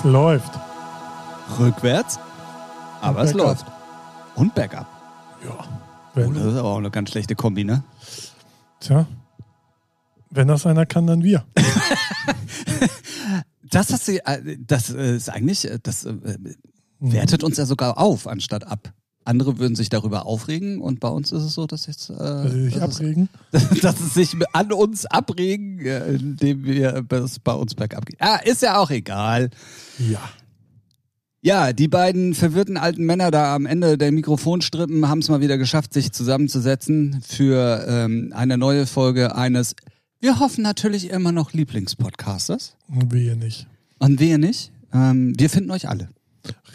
Es läuft. Rückwärts, aber es bergab. läuft. Und Backup. Ja. Oh, das ist aber auch eine ganz schlechte Kombi, ne? tja. Wenn das einer kann, dann wir. Das, hast du, äh, das äh, ist eigentlich, äh, das wertet uns ja sogar auf, anstatt ab. Andere würden sich darüber aufregen und bei uns ist es so, dass jetzt äh, Dass abregen. es, dass es sich an uns abregen, äh, indem wir es bei uns bergab geht. Ah, ist ja auch egal. Ja. Ja, die beiden verwirrten alten Männer da am Ende der Mikrofonstrippen haben es mal wieder geschafft, sich zusammenzusetzen für ähm, eine neue Folge eines, wir hoffen natürlich immer noch Lieblingspodcasters. Wir nicht. Und wir nicht. Ähm, wir finden euch alle.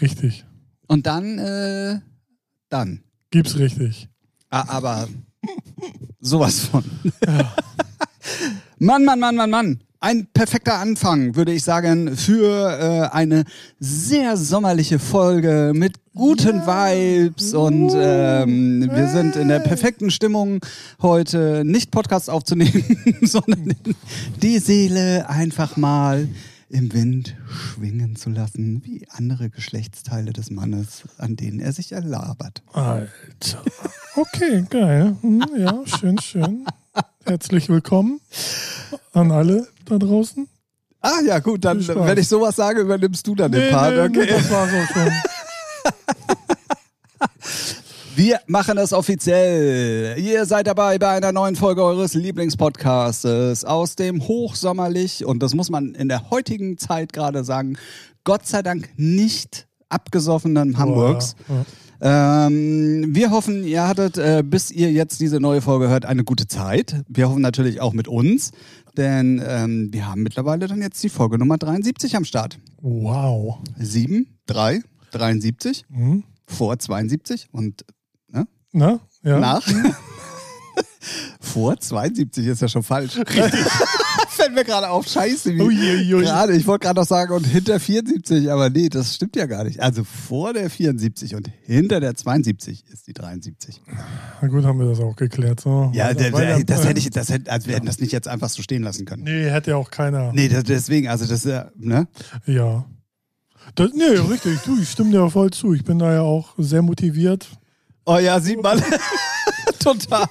Richtig. Und dann, äh, dann. Gibt's richtig. Ah, aber sowas von. Mann, Mann, Mann, Mann, Mann. Ein perfekter Anfang, würde ich sagen, für äh, eine sehr sommerliche Folge mit guten Vibes und ähm, wir sind in der perfekten Stimmung heute nicht Podcast aufzunehmen, sondern die Seele einfach mal im Wind schwingen zu lassen, wie andere Geschlechtsteile des Mannes, an denen er sich erlabert. Alter. Okay, geil. Hm, Ja, schön, schön. Herzlich willkommen an alle da draußen. Ah ja, gut, dann, wenn ich sowas sage, übernimmst du dann den Nee, Part. nee, okay. Das war's auch schon. Wir machen das offiziell. Ihr seid dabei bei einer neuen Folge eures Lieblingspodcasts aus dem hochsommerlich, und das muss man in der heutigen Zeit gerade sagen, Gott sei Dank nicht abgesoffenen Hamburgs. Ja, Ähm, wir hoffen, ihr hattet, äh, bis ihr jetzt diese neue Folge hört, eine gute Zeit. Wir hoffen natürlich auch mit uns, denn ähm, wir haben mittlerweile dann jetzt die Folge Nummer 73 am Start. Wow. 7, 3, 73, Hm? vor 72 und? Na? Ja. nach. vor 72 ist ja schon falsch. Fällt mir gerade auf, scheiße. Gerade, ich wollte gerade noch sagen, und hinter 74, aber nee, das stimmt ja gar nicht. Also vor der 74 und hinter der 72 ist die 73. Na gut, haben wir das auch geklärt. So. Ja, der, der, das hätte ich, das hätte, also wir hätten das nicht jetzt einfach so stehen lassen können. Nee, hätte ja auch keiner. Nee, das, deswegen, also das ist ja, ne? Ja. Das, nee, richtig. Du, ich stimme dir voll zu. Ich bin da ja auch sehr motiviert. Oh ja, sieht man. Total.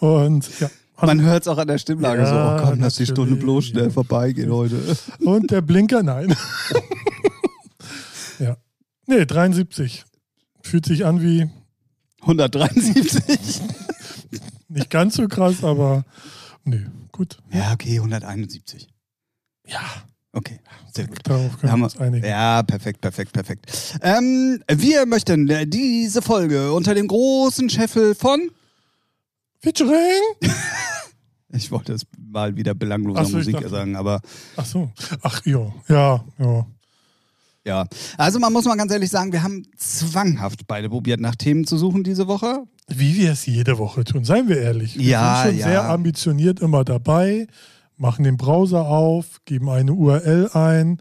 Und ja. Man hört es auch an der Stimmlage Ja, so, oh komm, lass die. Stunde bloß schnell vorbeigehen heute. Und der Blinker, nein. ja. Nee, 73. Fühlt sich an wie 173. nicht ganz so krass, aber nee, gut. Ja, okay, 171. Ja, Okay, sehr gut. darauf können wir uns einigen. Ja, perfekt, perfekt, perfekt. Ähm, wir möchten äh, diese Folge unter dem großen Scheffel von, Featuring? ich wollte es mal wieder belangloser so, Musik dachte- sagen, aber Ach so. Ach ja, ja, ja. ja. Also man muss mal ganz ehrlich sagen, wir haben zwanghaft beide probiert, nach Themen zu suchen diese Woche. Wie wir es jede Woche tun, seien wir ehrlich. Wir Ja, sind schon ja. sehr ambitioniert immer dabei, machen den Browser auf, geben eine URL ein,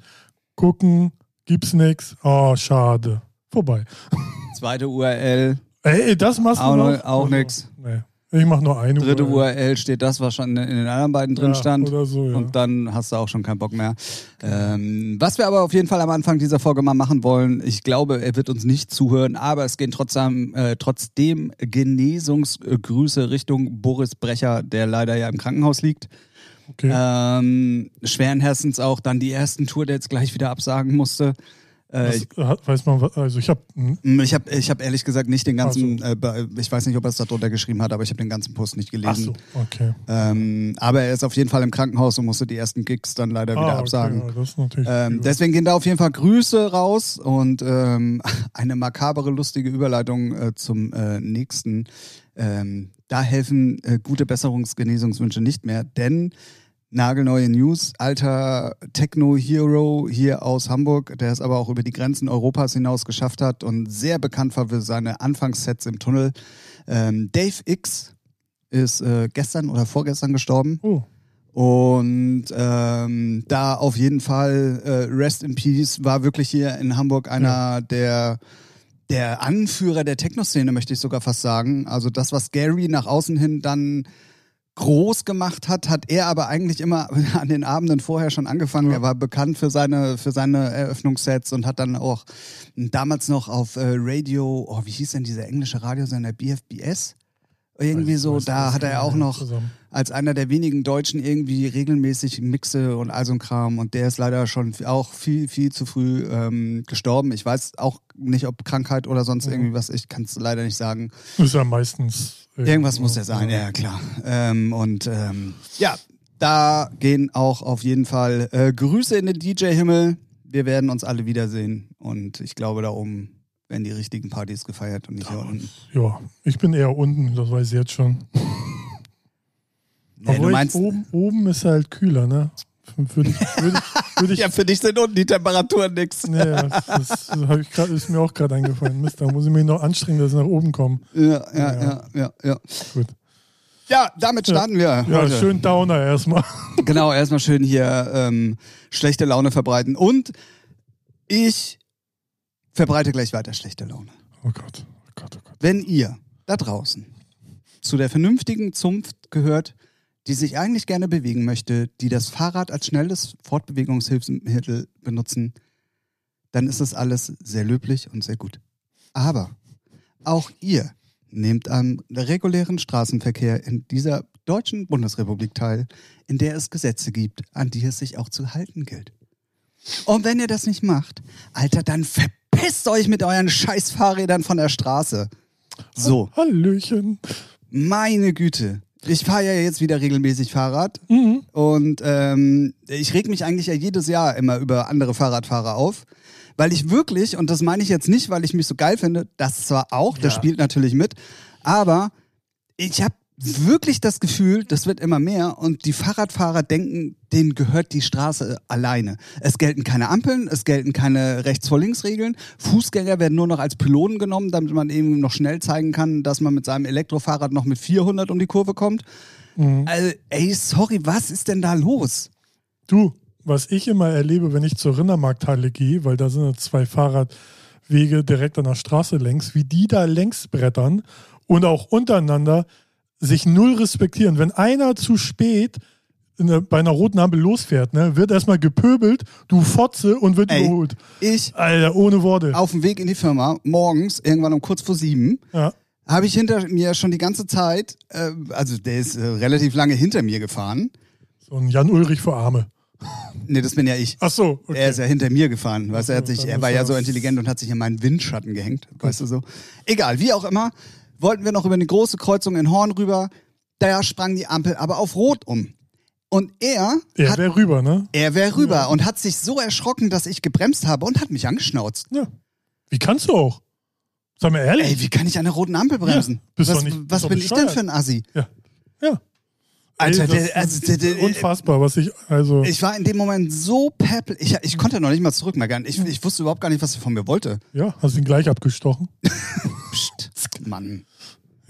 gucken, gibt's nichts. Oh, schade. Vorbei. Zweite URL, Ey, das machst du Auch noch? noch- auch nix. Nee. Ich mach nur eine dritte URL. URL steht das, was schon in den anderen beiden drin Ja, stand. So, ja. Und dann hast du auch schon keinen Bock mehr. Ähm, was wir aber auf jeden Fall am Anfang dieser Folge mal machen wollen, ich glaube, er wird uns nicht zuhören, aber es gehen trotzdem, äh, trotzdem Genesungsgrüße Richtung Boris Brecher, der leider ja im Krankenhaus liegt. Okay. Ähm, schweren Herzens auch dann die ersten Tour, der jetzt gleich wieder absagen musste. Äh, ich das, hat- weiß man, was- also ich habe ich habe ich hab ehrlich gesagt nicht den ganzen, äh, be- ich weiß nicht, ob er es da drunter geschrieben hat, aber ich habe den ganzen Post nicht Ach gelesen. so, okay. Ähm, aber er ist auf jeden Fall im Krankenhaus und musste die ersten Gigs dann leider wieder Ah, absagen. Okay, ja, Ähm, deswegen gehen da auf jeden Fall Grüße raus und ähm, eine makabere, lustige Überleitung äh, zum äh, nächsten. Ähm, da helfen äh, gute Besserungsgenesungswünsche nicht mehr, denn nagelneue News, alter Techno-Hero hier aus Hamburg, der es aber auch über die Grenzen Europas hinaus geschafft hat und sehr bekannt war für seine Anfangssets im Tunnel. Ähm, Dave X ist äh, gestern oder vorgestern gestorben. oh, Und ähm, da auf jeden Fall äh, Rest in Peace war wirklich hier in Hamburg einer der der Anführer der Techno-Szene, möchte ich sogar fast sagen. Also das, was Gary nach außen hin dann groß gemacht hat, hat er aber eigentlich immer an den Abenden vorher schon angefangen. Ja. Er war bekannt für seine, für seine Eröffnungssets und hat dann auch damals noch auf äh, Radio, oh, wie hieß denn dieser englische Radiosender, BFBS? Irgendwie so, da hat er auch noch als einer der wenigen Deutschen irgendwie regelmäßig Mixe und all so ein Kram. Und der ist leider schon auch viel, viel zu früh ähm, gestorben. Ich weiß auch nicht, ob Krankheit oder sonst Mhm. irgendwie was. Ich kann es leider nicht sagen. Ist ja meistens. Irgendwas muss ja sein, ja klar. Ähm, und ähm, ja, da gehen auch auf jeden Fall äh, Grüße in den DJ-Himmel. Wir werden uns alle wiedersehen. Und ich glaube, da oben werden die richtigen Partys gefeiert und nicht hier unten. Ja, ich bin eher unten, das weiß ich jetzt schon. Ja, ich meinst, oben, oben ist halt kühler, ne? Würde ich, würde ich, würde ich ja, für dich sind unten die Temperaturen nix. Nee, das, das ich grad, ist mir auch gerade eingefallen. Mist, da muss ich mich noch anstrengen, dass ich nach oben komme. Ja, ja, Ja. ja, ja, ja. Gut. Ja, damit starten wir. Ja, heute. schön Downer erstmal. Genau, erstmal schön hier ähm, schlechte Laune verbreiten. Und ich verbreite gleich weiter schlechte Laune. Oh Gott, oh Gott, oh Gott. Wenn ihr da draußen zu der vernünftigen Zunft gehört, die sich eigentlich gerne bewegen möchte, die das Fahrrad als schnelles Fortbewegungshilfsmittel benutzen, dann ist das alles sehr löblich und sehr gut. Aber auch ihr nehmt am regulären Straßenverkehr in dieser deutschen Bundesrepublik teil, in der es Gesetze gibt, an die es sich auch zu halten gilt. Und wenn ihr das nicht macht, Alter, dann verpisst euch mit euren scheiß Fahrrädern von der Straße. So, Hallöchen. meine Güte. Ich fahre ja jetzt wieder regelmäßig Fahrrad Mhm. und ähm, ich reg mich eigentlich ja jedes Jahr immer über andere Fahrradfahrer auf, weil ich wirklich, und das meine ich jetzt nicht, weil ich mich so geil finde, das zwar auch, das Ja. spielt natürlich mit, aber ich habe wirklich das Gefühl, das wird immer mehr und die Fahrradfahrer denken, denen gehört die Straße alleine. Es gelten keine Ampeln, es gelten keine Rechts-vor-Links-Regeln. Fußgänger werden nur noch als Pylonen genommen, damit man eben noch schnell zeigen kann, dass man mit seinem Elektrofahrrad noch mit 400 um die Kurve kommt. Mhm. Also, ey, sorry, was ist denn da los? Du, was ich immer erlebe, wenn ich zur Rindermarkthalle gehe, weil da sind ja zwei Fahrradwege direkt an der Straße längs, wie die da längs brettern und auch untereinander sich null respektieren. Wenn einer zu spät in der, bei einer roten Ampel losfährt, ne, wird erstmal gepöbelt, du Fotze und wird Ey. überholt. Ich Alter, ohne Worte. auf dem Weg in die Firma, morgens, irgendwann um kurz vor sieben, Ja. habe ich hinter mir schon die ganze Zeit, äh, also der ist äh, relativ lange hinter mir gefahren. So ein Jan Ulrich vor Arme. Nee, das bin ja ich. Ach so, okay. Er ist ja hinter mir gefahren. Weißt er, hat sich, er war ja so intelligent und hat sich in meinen Windschatten gehängt. Weißt du so? Egal, wie auch immer. Wollten wir noch über eine große Kreuzung in Horn rüber. Da sprang die Ampel aber auf Rot um. Und er, Er wäre rüber, ne? er wäre rüber und hat sich so erschrocken, dass ich gebremst habe und hat mich angeschnauzt. Ja. Wie kannst du auch? Sag mal ehrlich. Ey, wie kann ich an der roten Ampel bremsen? Ja, bist was doch nicht- bist was doch bin ich denn für ein Assi? Ja. Ja. Alter, Ey, das der, also, der, ist der, unfassbar, was ich, also. ich war in dem Moment so peppel. Ich, ich konnte noch nicht mal zurückmeckern. Ich, ich wusste überhaupt gar nicht, was er von mir wollte. ja, hast ihn gleich abgestochen. Psst, Mann.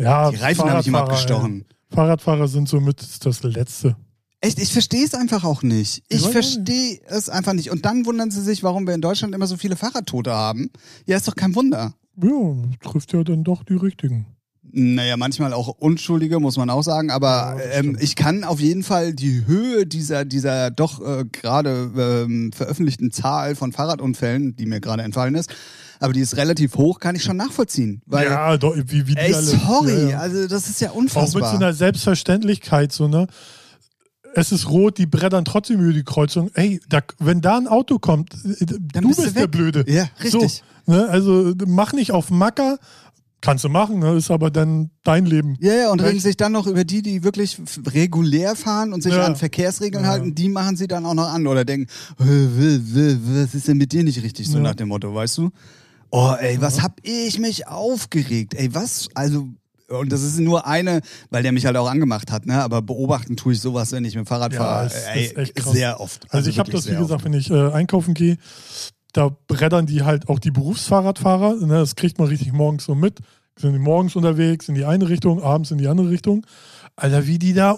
Ja, Die Reifen habe ich ihm Fahrradfahrer, abgestochen. Fahrradfahrer sind somit das Letzte. Echt, ich verstehe es einfach auch nicht. Ich verstehe es einfach nicht. Und dann wundern sie sich, warum wir in Deutschland immer so viele Fahrradtote haben. Ja, ist doch kein Wunder. Ja, trifft ja dann doch die richtigen. Naja, manchmal auch Unschuldige, muss man auch sagen. Aber Ja, ähm, ich kann auf jeden Fall die Höhe dieser, dieser doch äh, gerade ähm, veröffentlichten Zahl von Fahrradunfällen, die mir gerade entfallen ist, aber die ist relativ hoch, kann ich schon nachvollziehen. Weil, ja, doch, wie, wie die ey, alle. sorry, Ja, ja. also das ist ja Auch mit so unfassbar. einer Selbstverständlichkeit, so, ne? Es ist rot, die brettern trotzdem über die Kreuzung. Ey, da, wenn da ein Auto kommt, äh, du bist bist, du der. Blöde. Ja, richtig. So, ne? Also mach nicht auf Macker. Kannst du machen, ne? ist aber dann dein Leben. Ja, ja, und Recht. regen sich dann noch über die, die wirklich regulär fahren und sich Ja. an Verkehrsregeln Ja. halten, die machen sie dann auch noch an oder denken, "Äh, was ist denn mit dir nicht richtig, so Ja. nach dem Motto, weißt du? Oh, ey, was hab ich mich aufgeregt, ey, was, also, und das ist nur eine, weil der mich halt auch angemacht hat, ne, aber beobachten tue ich sowas, wenn ich mit dem Fahrrad Ja, fahre, ist- ey, ist echt krass. sehr oft. Also, ich habe das, wie gesagt, oft. wenn ich äh, einkaufen gehe, da brettern die halt auch die Berufsfahrradfahrer. Ne? Das kriegt man richtig morgens so mit. Sind die morgens unterwegs in die eine Richtung, abends in die andere Richtung. Alter, wie die da,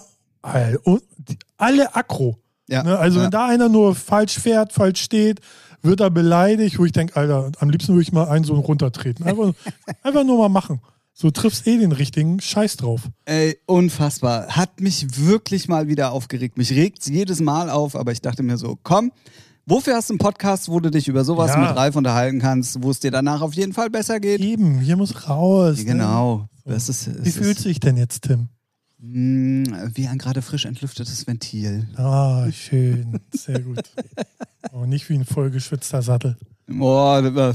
und die, alle aggro. Ja, Ne? Also ja. wenn da einer nur falsch fährt, falsch steht, wird er beleidigt, wo ich denke, Alter, am liebsten würde ich mal einen so runtertreten. Einfach, einfach nur mal machen. So triffst eh den richtigen Scheiß drauf. Ey, unfassbar. Hat mich wirklich mal wieder aufgeregt. Mich regt jedes Mal auf, aber ich dachte mir so, komm, wofür hast du einen Podcast, wo du dich über sowas Ja. mit Ralf unterhalten kannst, wo es dir danach auf jeden Fall besser geht? Eben, hier muss raus. Ne? Genau. Das ist, Wie es fühlt sich denn jetzt, Tim? Wie ein gerade frisch entlüftetes Ventil. Ah, schön. Sehr gut. Oh, nicht wie ein vollgeschwitzter Sattel. Boah, äh,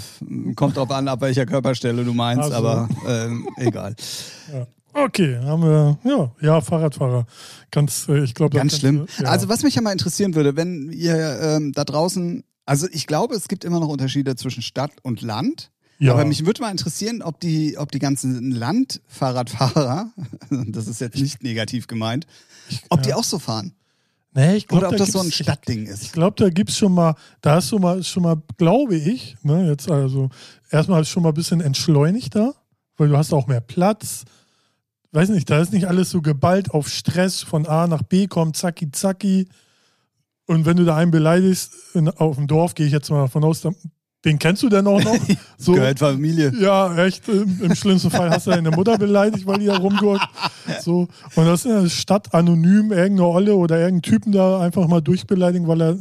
kommt drauf an, ab welcher Körperstelle du meinst, so. aber ähm, egal. Ja. Okay, haben wir, ja, ja, Fahrradfahrer. Ganz, äh, ich glaube, Ganz schlimm. Ja. Also was mich ja mal interessieren würde, wenn ihr ähm, da draußen, also ich glaube, es gibt immer noch Unterschiede zwischen Stadt und Land. Ja. Aber mich würde mal interessieren, ob die, ob die ganzen Landfahrradfahrer, das ist jetzt nicht negativ gemeint, ob die auch so fahren. nee, ich glaub, Oder ob da das so ein Stadtding Ich ist. glaube, da gibt es schon mal, da hast du mal schon mal, glaube ich, ne, jetzt also erstmal schon mal ein bisschen entschleunigter, weil du hast auch mehr Platz. Weiß nicht, da ist nicht alles so geballt auf Stress von A nach B kommt, zacki, zacki. Und wenn du da einen beleidigst, in, auf dem Dorf, gehe ich jetzt mal davon aus, dann, den kennst du denn auch noch? So, Gehört Familie. ja, echt. Im, Im schlimmsten Fall hast du deine Mutter beleidigt, weil die da rumgurkt. So. Und das ist in der Stadt anonym irgendeine Olle oder irgendeinen Typen da einfach mal durchbeleidigen, weil er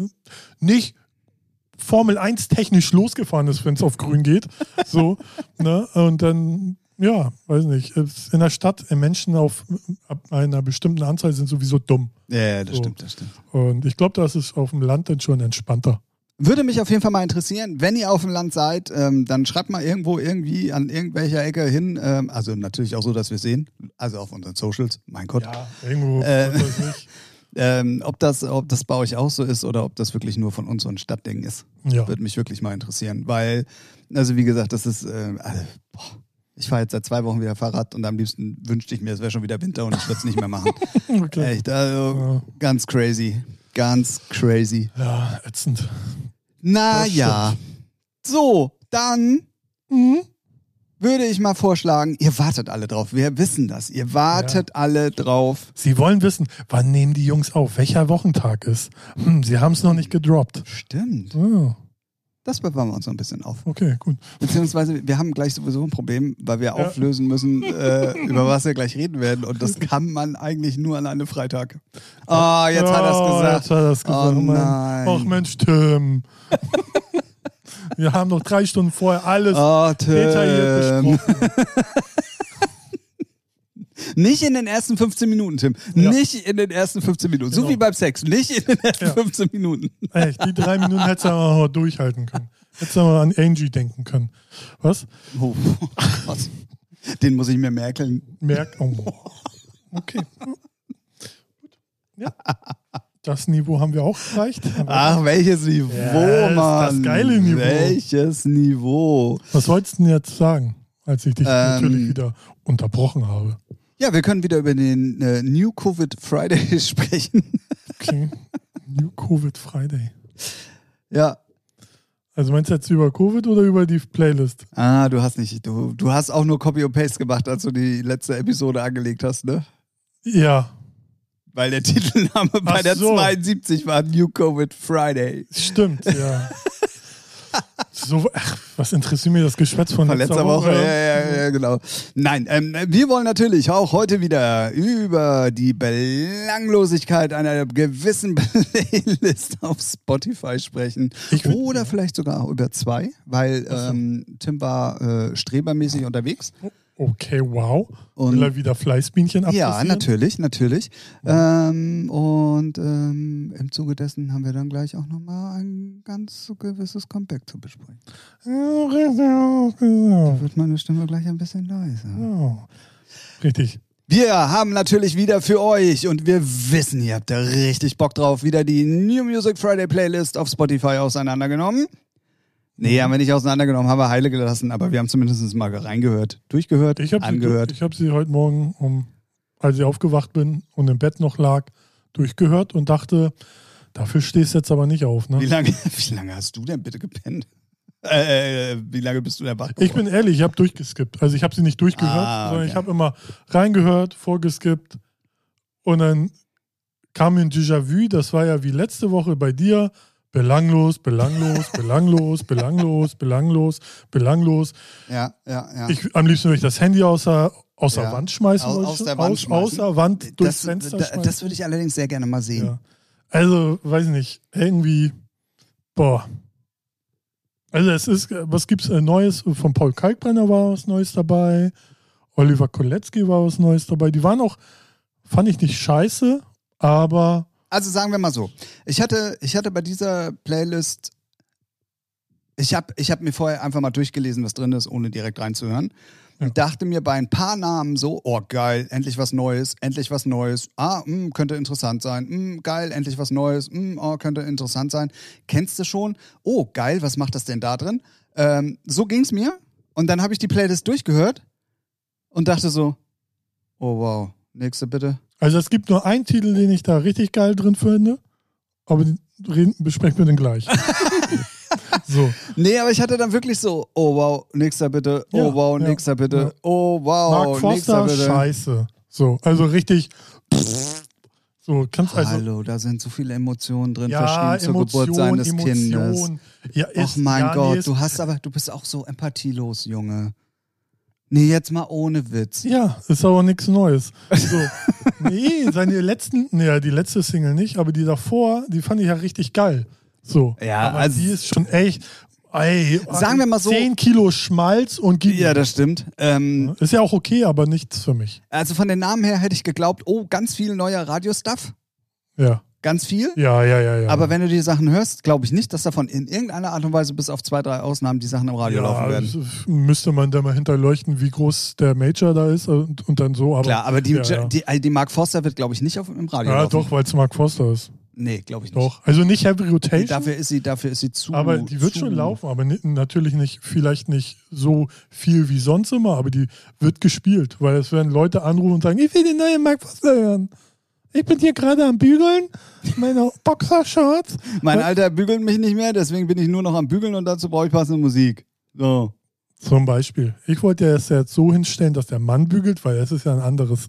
nicht Formel 1 technisch losgefahren ist, wenn es auf grün geht. So. ne? Und dann, ja, weiß nicht. In der Stadt, äh, Menschen auf ab einer bestimmten Anzahl sind sowieso dumm. Ja, ja, das So. stimmt, das stimmt. Und ich glaube, das ist auf dem Land dann schon entspannter. Würde mich auf jeden Fall mal interessieren, wenn ihr auf dem Land seid, ähm, dann schreibt mal irgendwo irgendwie an irgendwelcher Ecke hin. Ähm, also natürlich auch so, dass wir sehen. Also auf unseren Socials, mein Gott. Ja, irgendwo, Äh. Ähm, ob, das, ob das bei euch auch so ist oder ob das wirklich nur von uns so ein Stadtding ist. Ja. Würde mich wirklich mal interessieren. Weil, also wie gesagt, das ist, äh, also, boah, ich fahre jetzt seit zwei Wochen wieder Fahrrad und am liebsten wünschte ich mir, es wäre schon wieder Winter und ich würde es nicht mehr machen. Okay. Echt, also ganz crazy. Ganz crazy. Ja, ätzend. Naja. So, dann Mhm. würde ich mal vorschlagen, ihr wartet alle drauf. Wir wissen das. Ihr wartet alle drauf. Sie wollen wissen, wann nehmen die Jungs auf, welcher Wochentag ist. Hm, sie haben es noch nicht gedroppt. Stimmt. Ah, Das bewahren wir uns noch ein bisschen auf. okay, gut. Beziehungsweise wir haben gleich sowieso ein Problem, weil wir Ja. auflösen müssen, äh, über was wir gleich reden werden. Und das kann man eigentlich nur an einem Freitag. Ah, jetzt hat er es Oh, gesagt. Jetzt hat er es gesagt. Oh Mann. nein. Ach Mensch, Tim. Wir haben noch drei Stunden vorher alles Oh, detailliert Tim. besprochen. Nicht in den ersten 15 Minuten, Tim. Ja. Nicht in den ersten 15 Minuten. So Genau. wie beim Sex. Nicht in den ersten Ja. 15 Minuten. Echt, die drei Minuten hättest du aber noch durchhalten können. Hättest du mal an Angie denken können. Was? Oh, was? Den muss ich mir merken. Merk. Oh. Okay. Gut. Ja. Das Niveau haben wir auch erreicht. Ach, welches Niveau, ist Mann. das geile Niveau. Welches Niveau. Was sollst du denn jetzt sagen, als ich dich Ähm, natürlich wieder unterbrochen habe? Ja, wir können wieder über den äh, New Covid Friday sprechen. Okay. New Covid Friday. ja. Also meinst du jetzt über Covid oder über die Playlist? Ah, du hast nicht, du, du hast auch nur Copy und Paste gemacht, als du die letzte Episode angelegt hast, ne? Ja, Weil der Titelname bei Ach der so. 72 war New Covid Friday. stimmt, ja. so, ach, was interessiert mir das Geschwätz von letzter, letzter Woche, ja, ja, ja, genau. Nein, ähm, wir wollen natürlich auch heute wieder über die Belanglosigkeit einer gewissen Playlist auf Spotify sprechen. Würd- Oder vielleicht sogar auch über zwei, weil ähm, Tim war äh, strebermäßig unterwegs. Okay, wow. Und- Will er wieder Fleißbienchen Ja, abkassieren? natürlich, natürlich. Ähm, und ähm, im Zuge dessen haben wir dann gleich auch nochmal ein ganz gewisses Comeback zu besprechen. Ja, richtig, ja, genau. Wird meine Stimme gleich ein bisschen leiser. Ja. Richtig. Wir haben natürlich wieder für euch und wir wissen, ihr habt da richtig Bock drauf, wieder die New Music Friday Playlist auf Spotify auseinandergenommen. Nee, haben wir nicht auseinandergenommen, haben wir heile gelassen, aber wir haben zumindest mal reingehört, durchgehört, Ich habe sie, angehört. ich hab sie heute Morgen, um, als ich aufgewacht bin und im Bett noch lag, durchgehört und dachte, dafür stehst du jetzt aber nicht auf. Wie Ne? lange, wie lange hast du denn bitte gepennt? Äh, äh, wie lange bist du denn wach Ich bin ehrlich, ich habe durchgeskippt. Also ich habe sie nicht durchgehört, Ah, sondern okay. ich habe immer reingehört, vorgeskippt und dann kam mir ein Déjà-vu, das war ja wie letzte Woche bei dir, Belanglos, belanglos, belanglos, belanglos, belanglos, belanglos. Ja, ja, ja. Ich, am liebsten würde ich das Handy außer, außer Ja. Wand schmeißen. Aus- aus der Wand aus, schmeißen. Außer Wand durchs das, Fenster schmeißen. das würde ich allerdings sehr gerne mal sehen. Ja. Also, weiß ich nicht, irgendwie, boah. Also es ist, was gibt's äh, Neues? Von Paul Kalkbrenner war was Neues dabei. Oliver Kolecki war was Neues dabei. Die waren auch, fand ich nicht scheiße, aber Also sagen wir mal so, ich hatte, ich hatte bei dieser Playlist, ich habe ich hab mir vorher einfach mal durchgelesen, was drin ist, ohne direkt reinzuhören. Und dachte mir bei ein paar Namen so, oh geil, endlich was Neues, endlich was Neues. Ah, mh, könnte interessant sein. Mh, geil, endlich was Neues. Mh, oh, könnte interessant sein. Kennst du schon? Oh, geil, was macht das denn da drin? Ähm, so ging's mir. Und dann habe ich die Playlist durchgehört und dachte so, oh wow, nächste bitte. Also es gibt nur einen Titel, den ich da richtig geil drin finde, aber den reden, besprechen wir den gleich. so, Nee, aber ich hatte dann wirklich so, oh wow, nächster bitte, oh Ja, wow, ja, nächster bitte, ja. oh wow, Mark nächster Foster, bitte. scheiße. So, also richtig, so, kannst also, Hallo, da sind so viele Emotionen drin ja, verschrieben zur Emotion, Geburt seines Emotion. Kindes. Ja, ist, mein ja, Gott, nee, du hast aber, du bist auch so empathielos, Junge. Nee, jetzt mal ohne Witz. Ja, ist aber nichts Neues. So. nee, seine letzten, nee, die letzte Single nicht, aber die davor, die fand ich ja richtig geil. So. Ja, aber also- die ist schon echt, ey, Sagen wir mal so- 10 Kilo Schmalz und gib Ja, das stimmt. Ähm, Ist ja auch okay, aber nichts für mich. also von den Namen her hätte ich geglaubt, oh, ganz viel neuer Radiostuff. Ja. Ganz viel. Ja, ja, ja, ja. Aber wenn du die Sachen hörst, glaube ich nicht, dass davon in irgendeiner Art und Weise bis auf zwei, drei Ausnahmen die Sachen im Radio laufen ja, werden. das müsste man da mal hinterleuchten, wie groß der Major da ist und, und dann so. Aber, Klar, aber die, ja, ja. die, die Mark Forster wird, glaube ich, nicht auf, im Radio ja laufen. doch, weil es Mark Foster ist. Nee, glaube ich nicht. Doch. Also nicht Heavy Nee, Rotation. dafür ist sie, dafür ist sie zu. Aber die wird zu, schon laufen, aber natürlich nicht, vielleicht nicht so viel wie sonst immer, aber die wird gespielt, weil es werden Leute anrufen und sagen, ich will den neuen Mark Foster hören. Ich bin hier gerade am Bügeln, meine Boxershorts. Mein Alter bügelt mich nicht mehr, deswegen bin ich nur noch am Bügeln und dazu brauche ich passende Musik. So. Zum Beispiel. Ich wollte es jetzt so hinstellen, dass der Mann bügelt, weil es ist ja ein anderes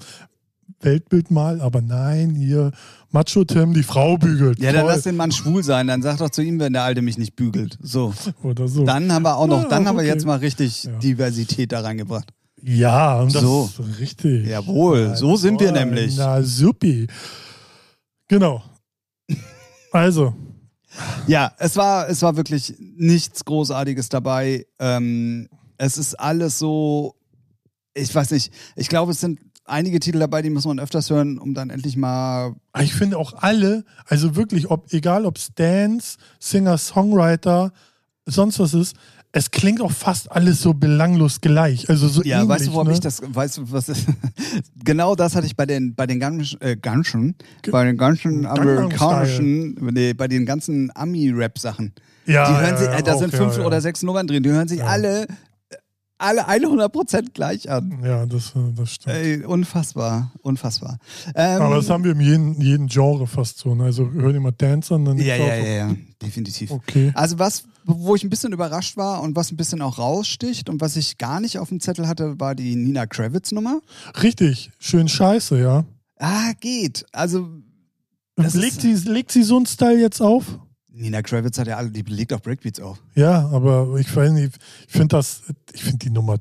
Weltbild mal, aber nein, hier Macho Tim, die Frau bügelt. Ja, dann Toll. lass den Mann schwul sein. Dann sag doch zu ihm, wenn der Alte mich nicht bügelt. So. Oder so. Dann haben wir auch noch, Ja, dann haben wir okay. jetzt mal richtig Ja. Diversität da reingebracht. Ja, und das So. ist richtig. Jawohl, so sind wir nämlich. Na, supi. Genau. Also, Ja, es war, es war wirklich nichts Großartiges dabei. Ähm, es ist alles so, ich weiß nicht, ich glaube, es sind einige Titel dabei, die muss man öfters hören, um dann endlich mal. ich finde auch alle, also wirklich, ob, egal ob es Dance, Singer, Songwriter, sonst was ist, es klingt auch fast alles so belanglos gleich. Also so Ja, ähnlich, weißt du, hab ne? ich das, weißt du, was ist? genau das hatte ich bei den, bei den ganzen, äh, ganzen, bei den ganzen amerikanischen, nee, bei den ganzen Ami-Rap-Sachen. Ja, die hören ja, sich, äh, da sind fünf ja. oder sechs Nummern drin, die hören sich alle, alle 100% gleich an. Ja, das, äh, das stimmt. Ey, unfassbar, unfassbar. Ähm, Aber das haben wir in jedem, jedem Genre fast so. Ne? Also hör dir mal Dance an, dann ja, ja, ja, ja, definitiv. Okay. Also was, wo ich ein bisschen überrascht war und was ein bisschen auch raussticht und was ich gar nicht auf dem Zettel hatte, war die Nina Kravitz-Nummer. Richtig, schön scheiße, ja. Ah, geht. Also Legt sie, legt sie so einen Style jetzt auf? Nina Kravitz hat ja alle, die legt auch Breakbeats auf. Ja, aber ich ich finde das, ich finde die Nummer,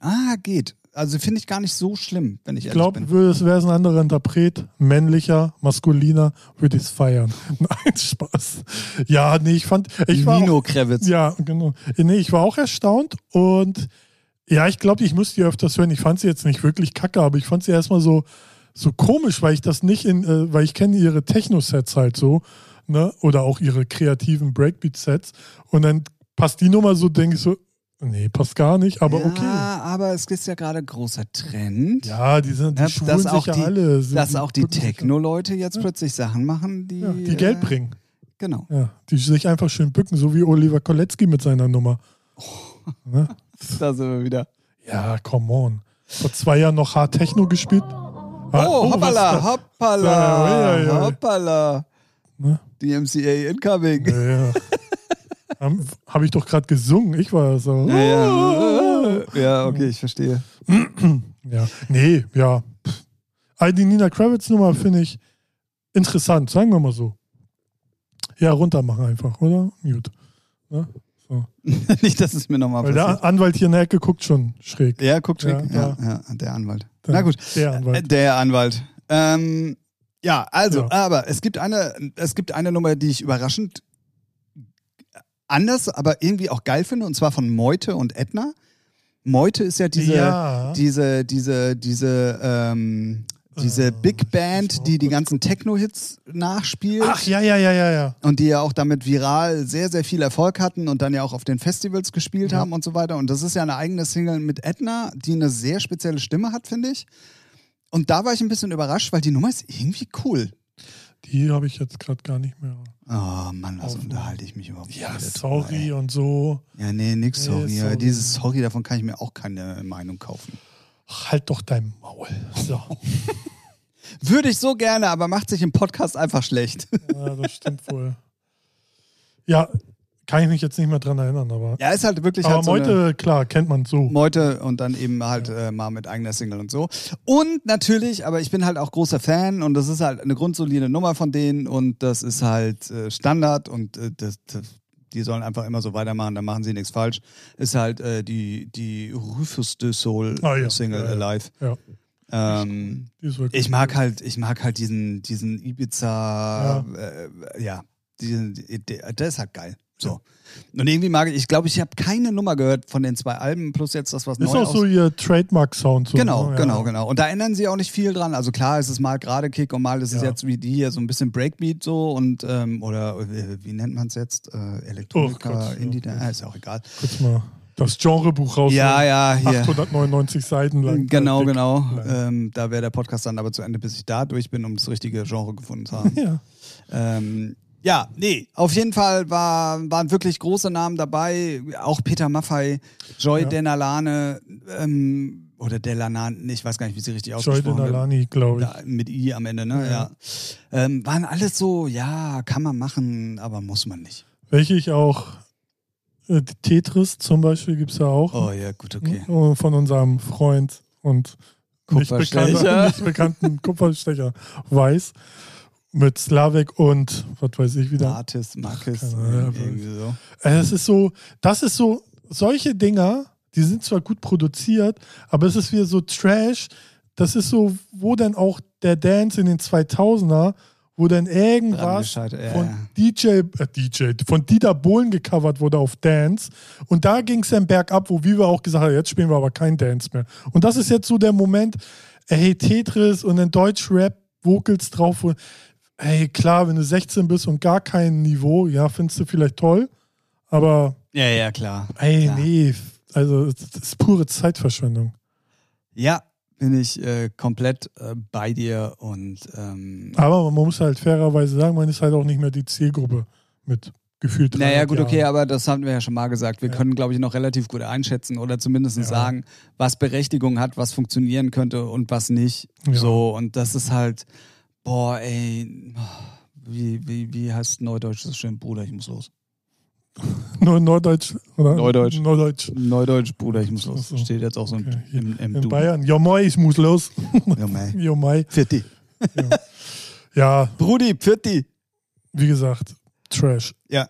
Ah, geht. Also finde ich gar nicht so schlimm, wenn ich ich ehrlich glaube, bin. wäre es ein anderer Interpret, männlicher, maskuliner, würde ich es feiern. Nein, Spaß. Ja, nee, ich fand, ich war Nino auch, Kravitz. ja, genau. Nee, ich war auch erstaunt und ja, ich glaube, ich müsste die öfters hören. Ich fand sie jetzt nicht wirklich kacke, aber ich fand sie erstmal so, so komisch, weil ich das nicht in, äh, weil ich kenne ihre Techno-Sets halt so, ne, oder auch ihre kreativen Breakbeat-Sets und dann passt die Nummer so, denke ich so, nee, passt gar nicht, aber ja, okay. aber es ist ja gerade großer Trend. Ja, die sind, die Ja, schwulen dass sich auch ja die- alle. sind- Dass auch die ja. Techno-Leute jetzt plötzlich Sachen machen, die. Ja, die Geld äh, bringen. Genau. Ja, die sich einfach schön bücken, so wie Oliver Kolecki mit seiner Nummer. Ne? Da sind wir wieder. Ja, come on. Vor zwei Jahren noch Hard Techno gespielt. Ah, Oh, hoppala, hoppala, Ja, ja, ja. hoppala. Ne? Die MCA incoming. Ja, ja. Habe hab ich doch gerade gesungen. Ich war so. Ja, ja. ja, okay, ich verstehe. Ja, nee, ja. Die Nina Kravitz Nummer finde ich interessant, sagen wir mal so. Ja, runter machen einfach, oder? Mute. Ne? So. Nicht, dass es mir nochmal passiert. der Anwalt hier in der Ecke guckt schon schräg. Ja, guckt schräg. Ja, Ja, ja, der Anwalt. Der- Na gut. Der Äh, Anwalt. Der Anwalt. Ähm, ja, also, Ja. aber es gibt eine, es gibt eine Nummer, die ich überraschend anders, aber irgendwie auch geil finde, und zwar von Meute und Edna. Meute ist ja diese, ja. diese, diese, diese, ähm, diese Äh, Big Band, die die ganzen Techno-Hits nachspielt. Ach ja, ja, ja, ja, ja. Und die ja auch damit viral sehr, sehr viel Erfolg hatten und dann ja auch auf den Festivals gespielt Ja. haben und so weiter. Und das ist ja eine eigene Single mit Edna, die eine sehr spezielle Stimme hat, finde ich. Und da war ich ein bisschen überrascht, weil die Nummer ist irgendwie cool. Die habe ich jetzt gerade gar nicht mehr. Oh Mann, was Auf- unterhalte ich mich überhaupt Ja, sorry Nummer, und so. Ja, nee, nix Nee, sorry. sorry. Dieses Sorry, davon kann ich mir auch keine Meinung kaufen. Halt doch dein Maul. So. Würde ich so gerne, aber macht sich im Podcast einfach schlecht. Ja, das stimmt wohl. Ja, kann ich mich jetzt nicht mehr dran erinnern, aber. Ja, ist halt wirklich aber halt so eine- Meute, klar, kennt man so. Meute und dann eben halt äh, mal mit eigener Single und so. Und natürlich, aber ich bin halt auch großer Fan und das ist halt eine grundsolide Nummer von denen und das ist halt äh, Standard und äh, das, das, die sollen einfach immer so weitermachen, da machen sie nichts falsch. Ist halt äh, die, die Rufus de Soul Ah, ja. Single Ja, ja. Alive. Ja. Ähm, Die ist wirklich ich mag halt, ich mag halt diesen, diesen Ibiza, Ja. äh, ja, diesen, der, der ist halt geil. So. Und irgendwie mag ich, ich glaube, ich habe keine Nummer gehört von den zwei Alben, plus jetzt das, was Ist neu auch so ihr Trademark-Sound. So, Genau, ne? genau, genau. Und da ändern sie auch nicht viel dran. Also klar, es ist mal gerade Kick und mal ist es Ja. jetzt wie die hier so ein bisschen Breakbeat so und ähm, oder äh, wie nennt man es jetzt? Äh, Elektronika, Oh ja. Indie, äh, ist ja auch egal. Kurz mal das Genrebuch raus. Ja, ja, hier. 899 Seiten lang. Genau, Dick. genau. lang. Ähm, da wäre der Podcast dann aber zu Ende, bis ich da durch bin, um das richtige Genre gefunden zu haben. Ja. ähm, ja, nee, auf jeden Fall war, waren wirklich große Namen dabei. Auch Peter Maffei, Joy Ja. Denalane ähm, oder Delanane, ich weiß gar nicht, wie sie richtig Joy ausgesprochen wird. Denalani, glaube ich. Da, mit I am Ende, ne? Ja. Ja. Ähm, waren alles so, ja, kann man machen, aber muss man nicht. Welche ich auch. äh, die Tetris zum Beispiel gibt es ja auch. Oh ja, gut, okay. Äh, Von unserem Freund und nicht, bekannter, nicht bekannten Kupferstecher Weiß. Mit Slavik und was weiß ich wieder. Martis, Markis, irgendwie so. Äh, Es ist so, das ist so, solche Dinger, die sind zwar gut produziert, aber es ist wieder so Trash. Das ist so, wo dann auch der Dance in den 2000er, wo dann irgendwas ja, von. DJ, äh, DJ, von Dieter Bohlen gecovert wurde auf Dance. Und da ging es dann bergab, wo Viva auch gesagt hat, jetzt spielen wir aber kein Dance mehr. Und das ist jetzt so der Moment, ey, Tetris und dann Deutsch-Rap-Vocals drauf. Ey, klar, wenn du 16 bist und gar kein Niveau, ja, findest du vielleicht toll. Aber, Ja, ja, klar. ey, klar. nee, also, das ist pure Zeitverschwendung. Ja, bin ich äh, komplett äh, bei dir und ähm, Aber man muss halt fairerweise sagen, man ist halt auch nicht mehr die Zielgruppe mit gefühlt. Naja, 300 gut, okay, Jahren. aber das haben wir ja schon mal gesagt. Wir Ja. können, glaube ich, noch relativ gut einschätzen oder zumindest Ja. sagen, was Berechtigung hat, was funktionieren könnte und was nicht. Ja. So, und das ist halt, boah, ey, wie, wie, wie heißt Neudeutsch so schön? Bruder, ich muss los. Nur Norddeutsch, oder? Neudeutsch. Norddeutsch. Neudeutsch, Bruder, ich muss los. so. Steht jetzt auch so im, Okay. im, im In Du. Bayern. Ja, Mai, ich muss los. Ja, mei. Jo, Mai. Pfitti. Ja, Brudi, Pfitti. wie gesagt, Trash. Ja.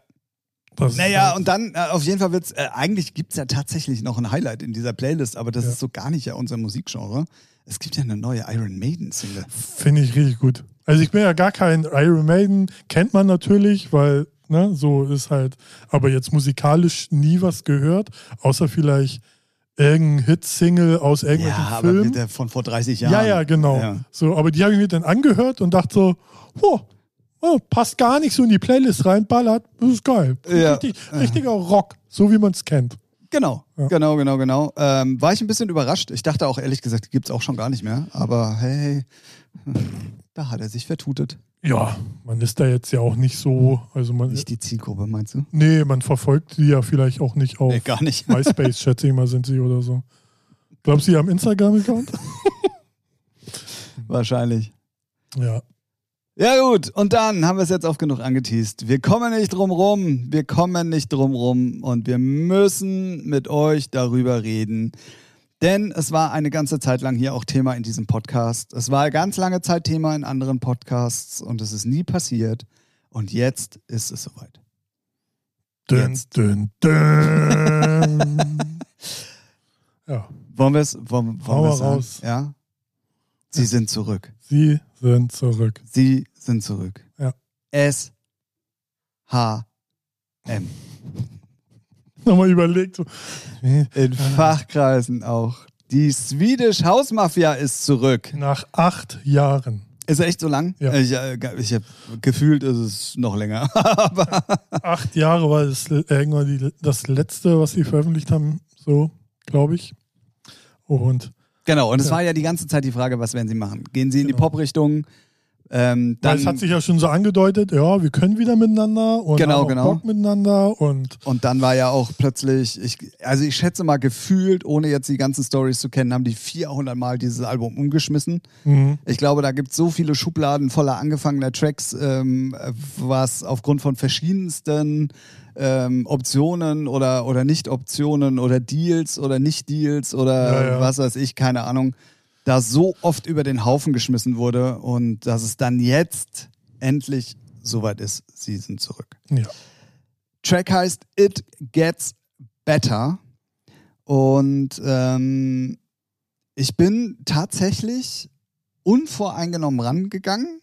Das Naja, und dann, äh, auf jeden Fall wird's, äh, eigentlich gibt's ja tatsächlich noch ein Highlight in dieser Playlist, aber das Ja. ist so gar nicht ja unser Musikgenre. Es gibt ja eine neue Iron Maiden Single. Finde ich richtig gut. Also ich bin ja gar kein Iron Maiden, kennt man natürlich, weil, ne, so ist halt, aber jetzt musikalisch nie was gehört, außer vielleicht irgendein Hit-Single aus irgendwelchen Ja, aber Filmen. mit der von vor 30 Jahren. Ja, ja, genau. Ja. So, aber die habe ich mir dann angehört und dachte so, oh, oh, passt gar nicht so in die Playlist rein, ballert, das ist geil. Ja. Richtig, richtiger Rock, so wie man es kennt. Genau, Ja. genau, genau, genau. Ähm, war ich ein bisschen überrascht. Ich dachte auch ehrlich gesagt, die gibt's auch schon gar nicht mehr. Aber hey, da hat er sich vertutet. Ja, man ist da jetzt ja auch nicht so, also man, Nicht die Zielgruppe, meinst du? nee, man verfolgt die ja vielleicht auch nicht auf Nee, gar nicht. MySpace, schätze ich mal, sind sie oder so. Glaubst du, sie haben Instagram-Account? Wahrscheinlich. Ja. Ja gut, und dann haben wir es jetzt oft genug angeteased. Wir kommen nicht drum rum, wir kommen nicht drum rum und wir müssen mit euch darüber reden. Denn es war eine ganze Zeit lang hier auch Thema in diesem Podcast. Es war ganz lange Zeit Thema in anderen Podcasts und es ist nie passiert. Und jetzt ist es soweit. Dün, Jetzt. dün, dün. ja, Wollen wir es wollen, wollen raus. Ja? Sie sind zurück. sie sind zurück. Sie sind zurück. Ja. S H M. Nochmal überlegt. In Fachkreisen auch. Die Swedish House Mafia ist zurück. Nach acht Jahren. Ist er echt so lang? Ja. Ich, äh, ich habe gefühlt, ist es noch länger. Acht Jahre war das irgendwann die, das letzte, was sie veröffentlicht haben, so, glaube ich. Und genau, und es Ja. war ja die ganze Zeit die Frage, was werden sie machen? Gehen sie in die Genau. Pop-Richtung? Ähm, Weil dann, es hat sich ja schon so angedeutet, ja, wir können wieder miteinander und Genau, haben genau. Bock miteinander und und dann war ja auch plötzlich, ich, also ich schätze mal gefühlt, ohne jetzt die ganzen Stories zu kennen, haben die 400 Mal dieses Album umgeschmissen. mhm. Ich glaube, da gibt es so viele Schubladen voller angefangener Tracks, ähm, was aufgrund von verschiedensten ähm, Optionen oder, oder Nicht-Optionen oder Deals oder Nicht-Deals oder Ja, ja. was weiß ich, keine Ahnung, da so oft über den Haufen geschmissen wurde und dass es dann jetzt endlich soweit ist, sie sind zurück. ja. Track heißt It Gets Better. Und ähm, ich bin tatsächlich unvoreingenommen rangegangen.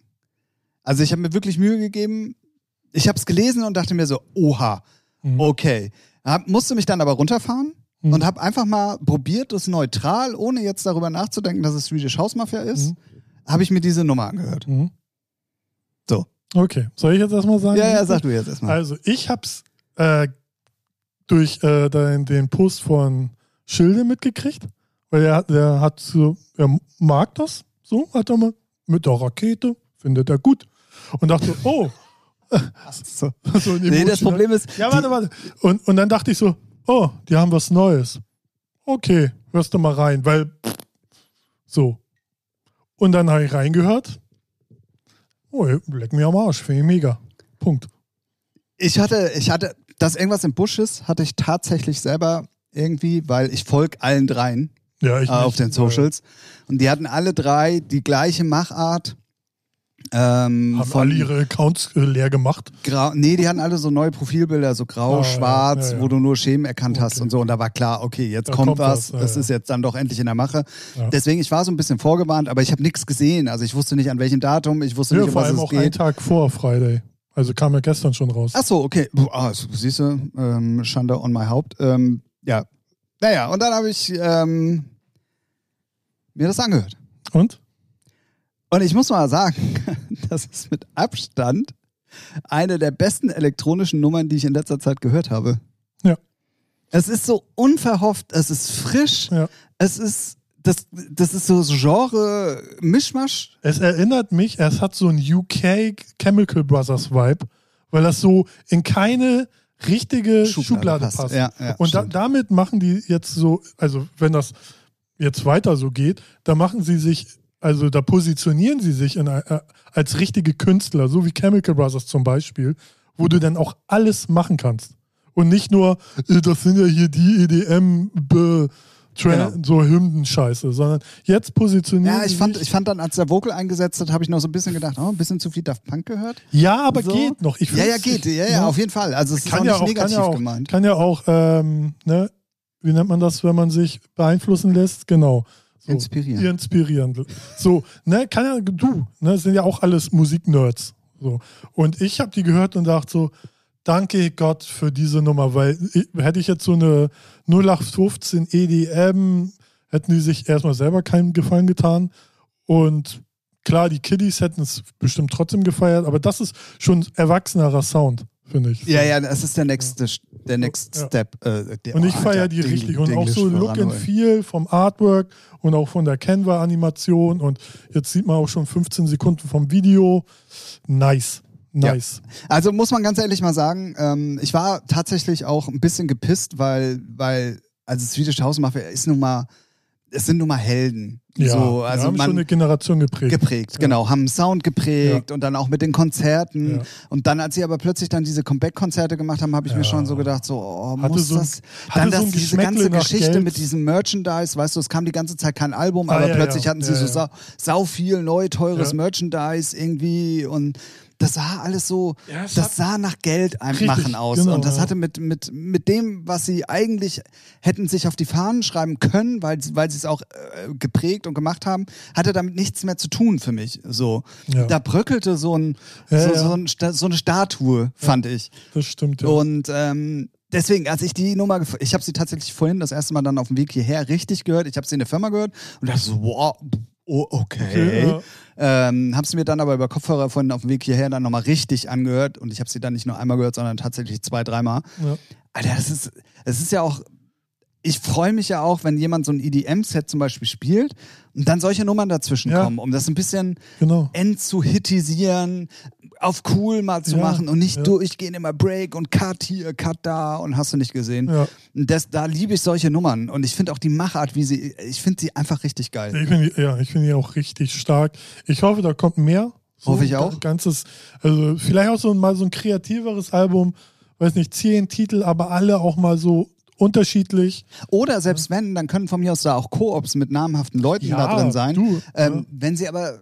Also ich habe mir wirklich Mühe gegeben. Ich habe es gelesen und dachte mir so, oha, Mhm. okay. Hab, musste mich dann aber runterfahren Mhm. und habe einfach mal probiert, das neutral, ohne jetzt darüber nachzudenken, dass es Swedish House Mafia ist, Mhm. habe ich mir diese Nummer angehört. Mhm. So. Okay, soll ich jetzt erstmal sagen? Ja, ja, sag du jetzt erstmal. Also ich hab's äh, durch äh, den, den Post von Schilde mitgekriegt, weil er, der hat so, er mag das, so hat er mal mit der Rakete, findet er gut und dachte, oh, So. so Nee, das? Problem ist, Ja, warte, warte. Und, und dann dachte ich so, oh, die haben was Neues. Okay, hörst du mal rein, weil so. Und dann habe ich reingehört. Oh, leck mir am Arsch, finde ich mega. Punkt. Ich hatte, ich hatte, dass irgendwas im Busch ist, hatte ich tatsächlich selber irgendwie, weil ich folge allen dreien Ja, ich äh, auf den Socials. Und die hatten alle drei die gleiche Machart. Ähm, Haben von alle ihre Accounts äh, leer gemacht. Grau, nee, die hatten alle so neue Profilbilder, so grau, Ah, ja, schwarz, ja, ja. wo du nur Schemen erkannt hast Okay. und so. Und da war klar, okay, jetzt Da kommt, kommt was. ja, das ja. ist jetzt dann doch endlich in der Mache. Ja. Deswegen, ich war so ein bisschen vorgewarnt, aber ich habe nichts gesehen. Also ich wusste nicht, an welchem Datum, ich wusste Ja, nicht, um vor was allem es auch einen geht. Tag vor Friday. Also kam ja gestern schon raus. Ach so, okay. Ah, siehst du, ähm, Schande on my Haupt. Ähm, ja. Naja, und dann habe ich ähm, mir das angehört. Und? Und ich muss mal sagen, das ist mit Abstand eine der besten elektronischen Nummern, die ich in letzter Zeit gehört habe. Ja. Es ist so unverhofft, es ist frisch, Ja. es ist, das, das ist so Genre-Mischmasch. Es erinnert mich, es hat so ein UK Chemical Brothers Vibe, weil das so in keine richtige Schublade Schublade, passt. passt. Ja, ja, Und da, damit machen die jetzt so, also wenn das jetzt weiter so geht, da machen sie sich, also da positionieren sie sich in, äh, als richtige Künstler, so wie Chemical Brothers zum Beispiel, wo du dann auch alles machen kannst. Und nicht nur, äh, das sind ja hier die EDM, Tra- Genau. so Hymnen-Scheiße, sondern jetzt positionieren Ja, ich sie fand, ich fand dann, als der Vocal eingesetzt hat, habe ich noch so ein bisschen gedacht, oh, ein bisschen zu viel Daft Punk gehört. Ja, aber So. geht noch. Ich Ja, ja, geht. Ja, ja, ne? auf jeden Fall. Also es ist kann auch ja nicht auch, negativ kann ja auch, gemeint. Kann ja auch, ähm, ne, wie nennt man das, wenn man sich beeinflussen lässt? Genau. So, Inspirieren. Inspirieren. So, ne, kann ja, du, ne, sind ja auch alles Musiknerds. So. Und ich habe die gehört und dachte so, danke Gott für diese Nummer, weil ich, hätte ich jetzt so eine 0815 EDM, hätten die sich erstmal selber keinen Gefallen getan. Und klar, die Kiddies hätten es bestimmt trotzdem gefeiert, aber das ist schon erwachsenerer Sound, finde ich. Ja, ja, das ist der nächste, der Next Ja. Step. Äh, der, Und ich oh, feiere die Ding- richtig. Und auch Dinglish so Look and. Feel vom Artwork und auch von der Canva-Animation. Und jetzt sieht man auch schon 15 Sekunden vom Video. Nice. Nice. Also muss man ganz ehrlich mal sagen, ähm, ich war tatsächlich auch ein bisschen gepisst, weil, weil, also Swedish House Mafia ist nun mal, es sind nun mal Helden. Ja, so, also haben man, schon eine Generation geprägt. geprägt, genau, haben Sound geprägt und dann auch mit den Konzerten. Ja. Und dann, als sie aber plötzlich dann diese Comeback-Konzerte gemacht haben, habe ich mir Ja. schon so gedacht, so, oh, Hatte muss so ein- das, dann so das, diese Geschmäckle ganze Geschichte Geld. mit diesem Merchandise, weißt du, es kam die ganze Zeit kein Album, Ah, aber ja, plötzlich ja. hatten sie Ja, so ja. sau, sau viel neu, teures Ja. Merchandise irgendwie und das sah alles so, Ja, das hat- sah nach Geld Richtig, machen aus. genau, und das hatte mit, mit, mit dem, was sie eigentlich hätten sich auf die Fahnen schreiben können, weil, weil sie es auch äh, geprägt und gemacht haben, hatte damit nichts mehr zu tun für mich. So. Ja. Da bröckelte so, ein, Ja, so. So, ein, so eine Statue, fand ich. Das stimmt, ja. Und ähm, deswegen, als ich die Nummer, ich habe sie tatsächlich vorhin das erste Mal dann auf dem Weg hierher richtig gehört. Ich habe sie in der Firma gehört und dachte so, wow, oh, okay. Ja. Ähm, habe sie mir dann aber über Kopfhörer vorhin auf dem Weg hierher dann nochmal richtig angehört und ich habe sie dann nicht nur einmal gehört, sondern tatsächlich zwei, dreimal. ja. Alter, das ist, das ist ja auch. Ich freue mich ja auch, wenn jemand so ein EDM-Set zum Beispiel spielt und dann solche Nummern dazwischen Ja. kommen, um das ein bisschen Genau. entzuhitisieren, auf cool mal zu Ja, machen und nicht ja. durchgehen immer Break und Cut hier, Cut da und hast du nicht gesehen. Das, da liebe ich solche Nummern und ich finde auch die Machart, wie sie, ich finde sie einfach richtig geil. Ich finde die- ja, ich finde die auch richtig stark. Ich hoffe, da kommt mehr. So Hoffe ich auch. Ganzes, also vielleicht auch so mal so ein kreativeres Album, weiß nicht, zehn Titel, aber alle auch mal so unterschiedlich. Oder selbst wenn, dann können von mir aus da auch Koops mit namhaften Leuten Ja, da drin sein. du, ähm. Wenn sie aber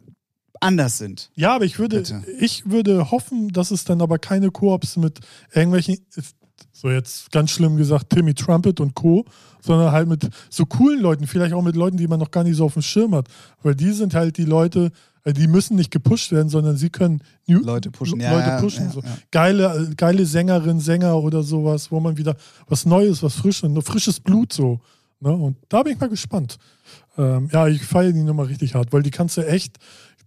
anders sind. Ja, aber ich würde, Bitte. ich würde hoffen, dass es dann aber keine Koops mit irgendwelchen, so jetzt ganz schlimm gesagt, Timmy Trumpet und Co., sondern halt mit so coolen Leuten, vielleicht auch mit Leuten, die man noch gar nicht so auf dem Schirm hat. Weil die sind halt die Leute, äh, die müssen nicht gepusht werden, sondern sie können New Leute pushen, ja, Leute pushen. ja, so. ja. Geile, äh, geile Sängerin, Sänger oder sowas, wo man wieder was Neues, was Frisches, nur frisches Blut so. Ne? Und da bin ich mal gespannt. Ähm, ja, ich feiere die Nummer richtig hart, weil die kannst du echt,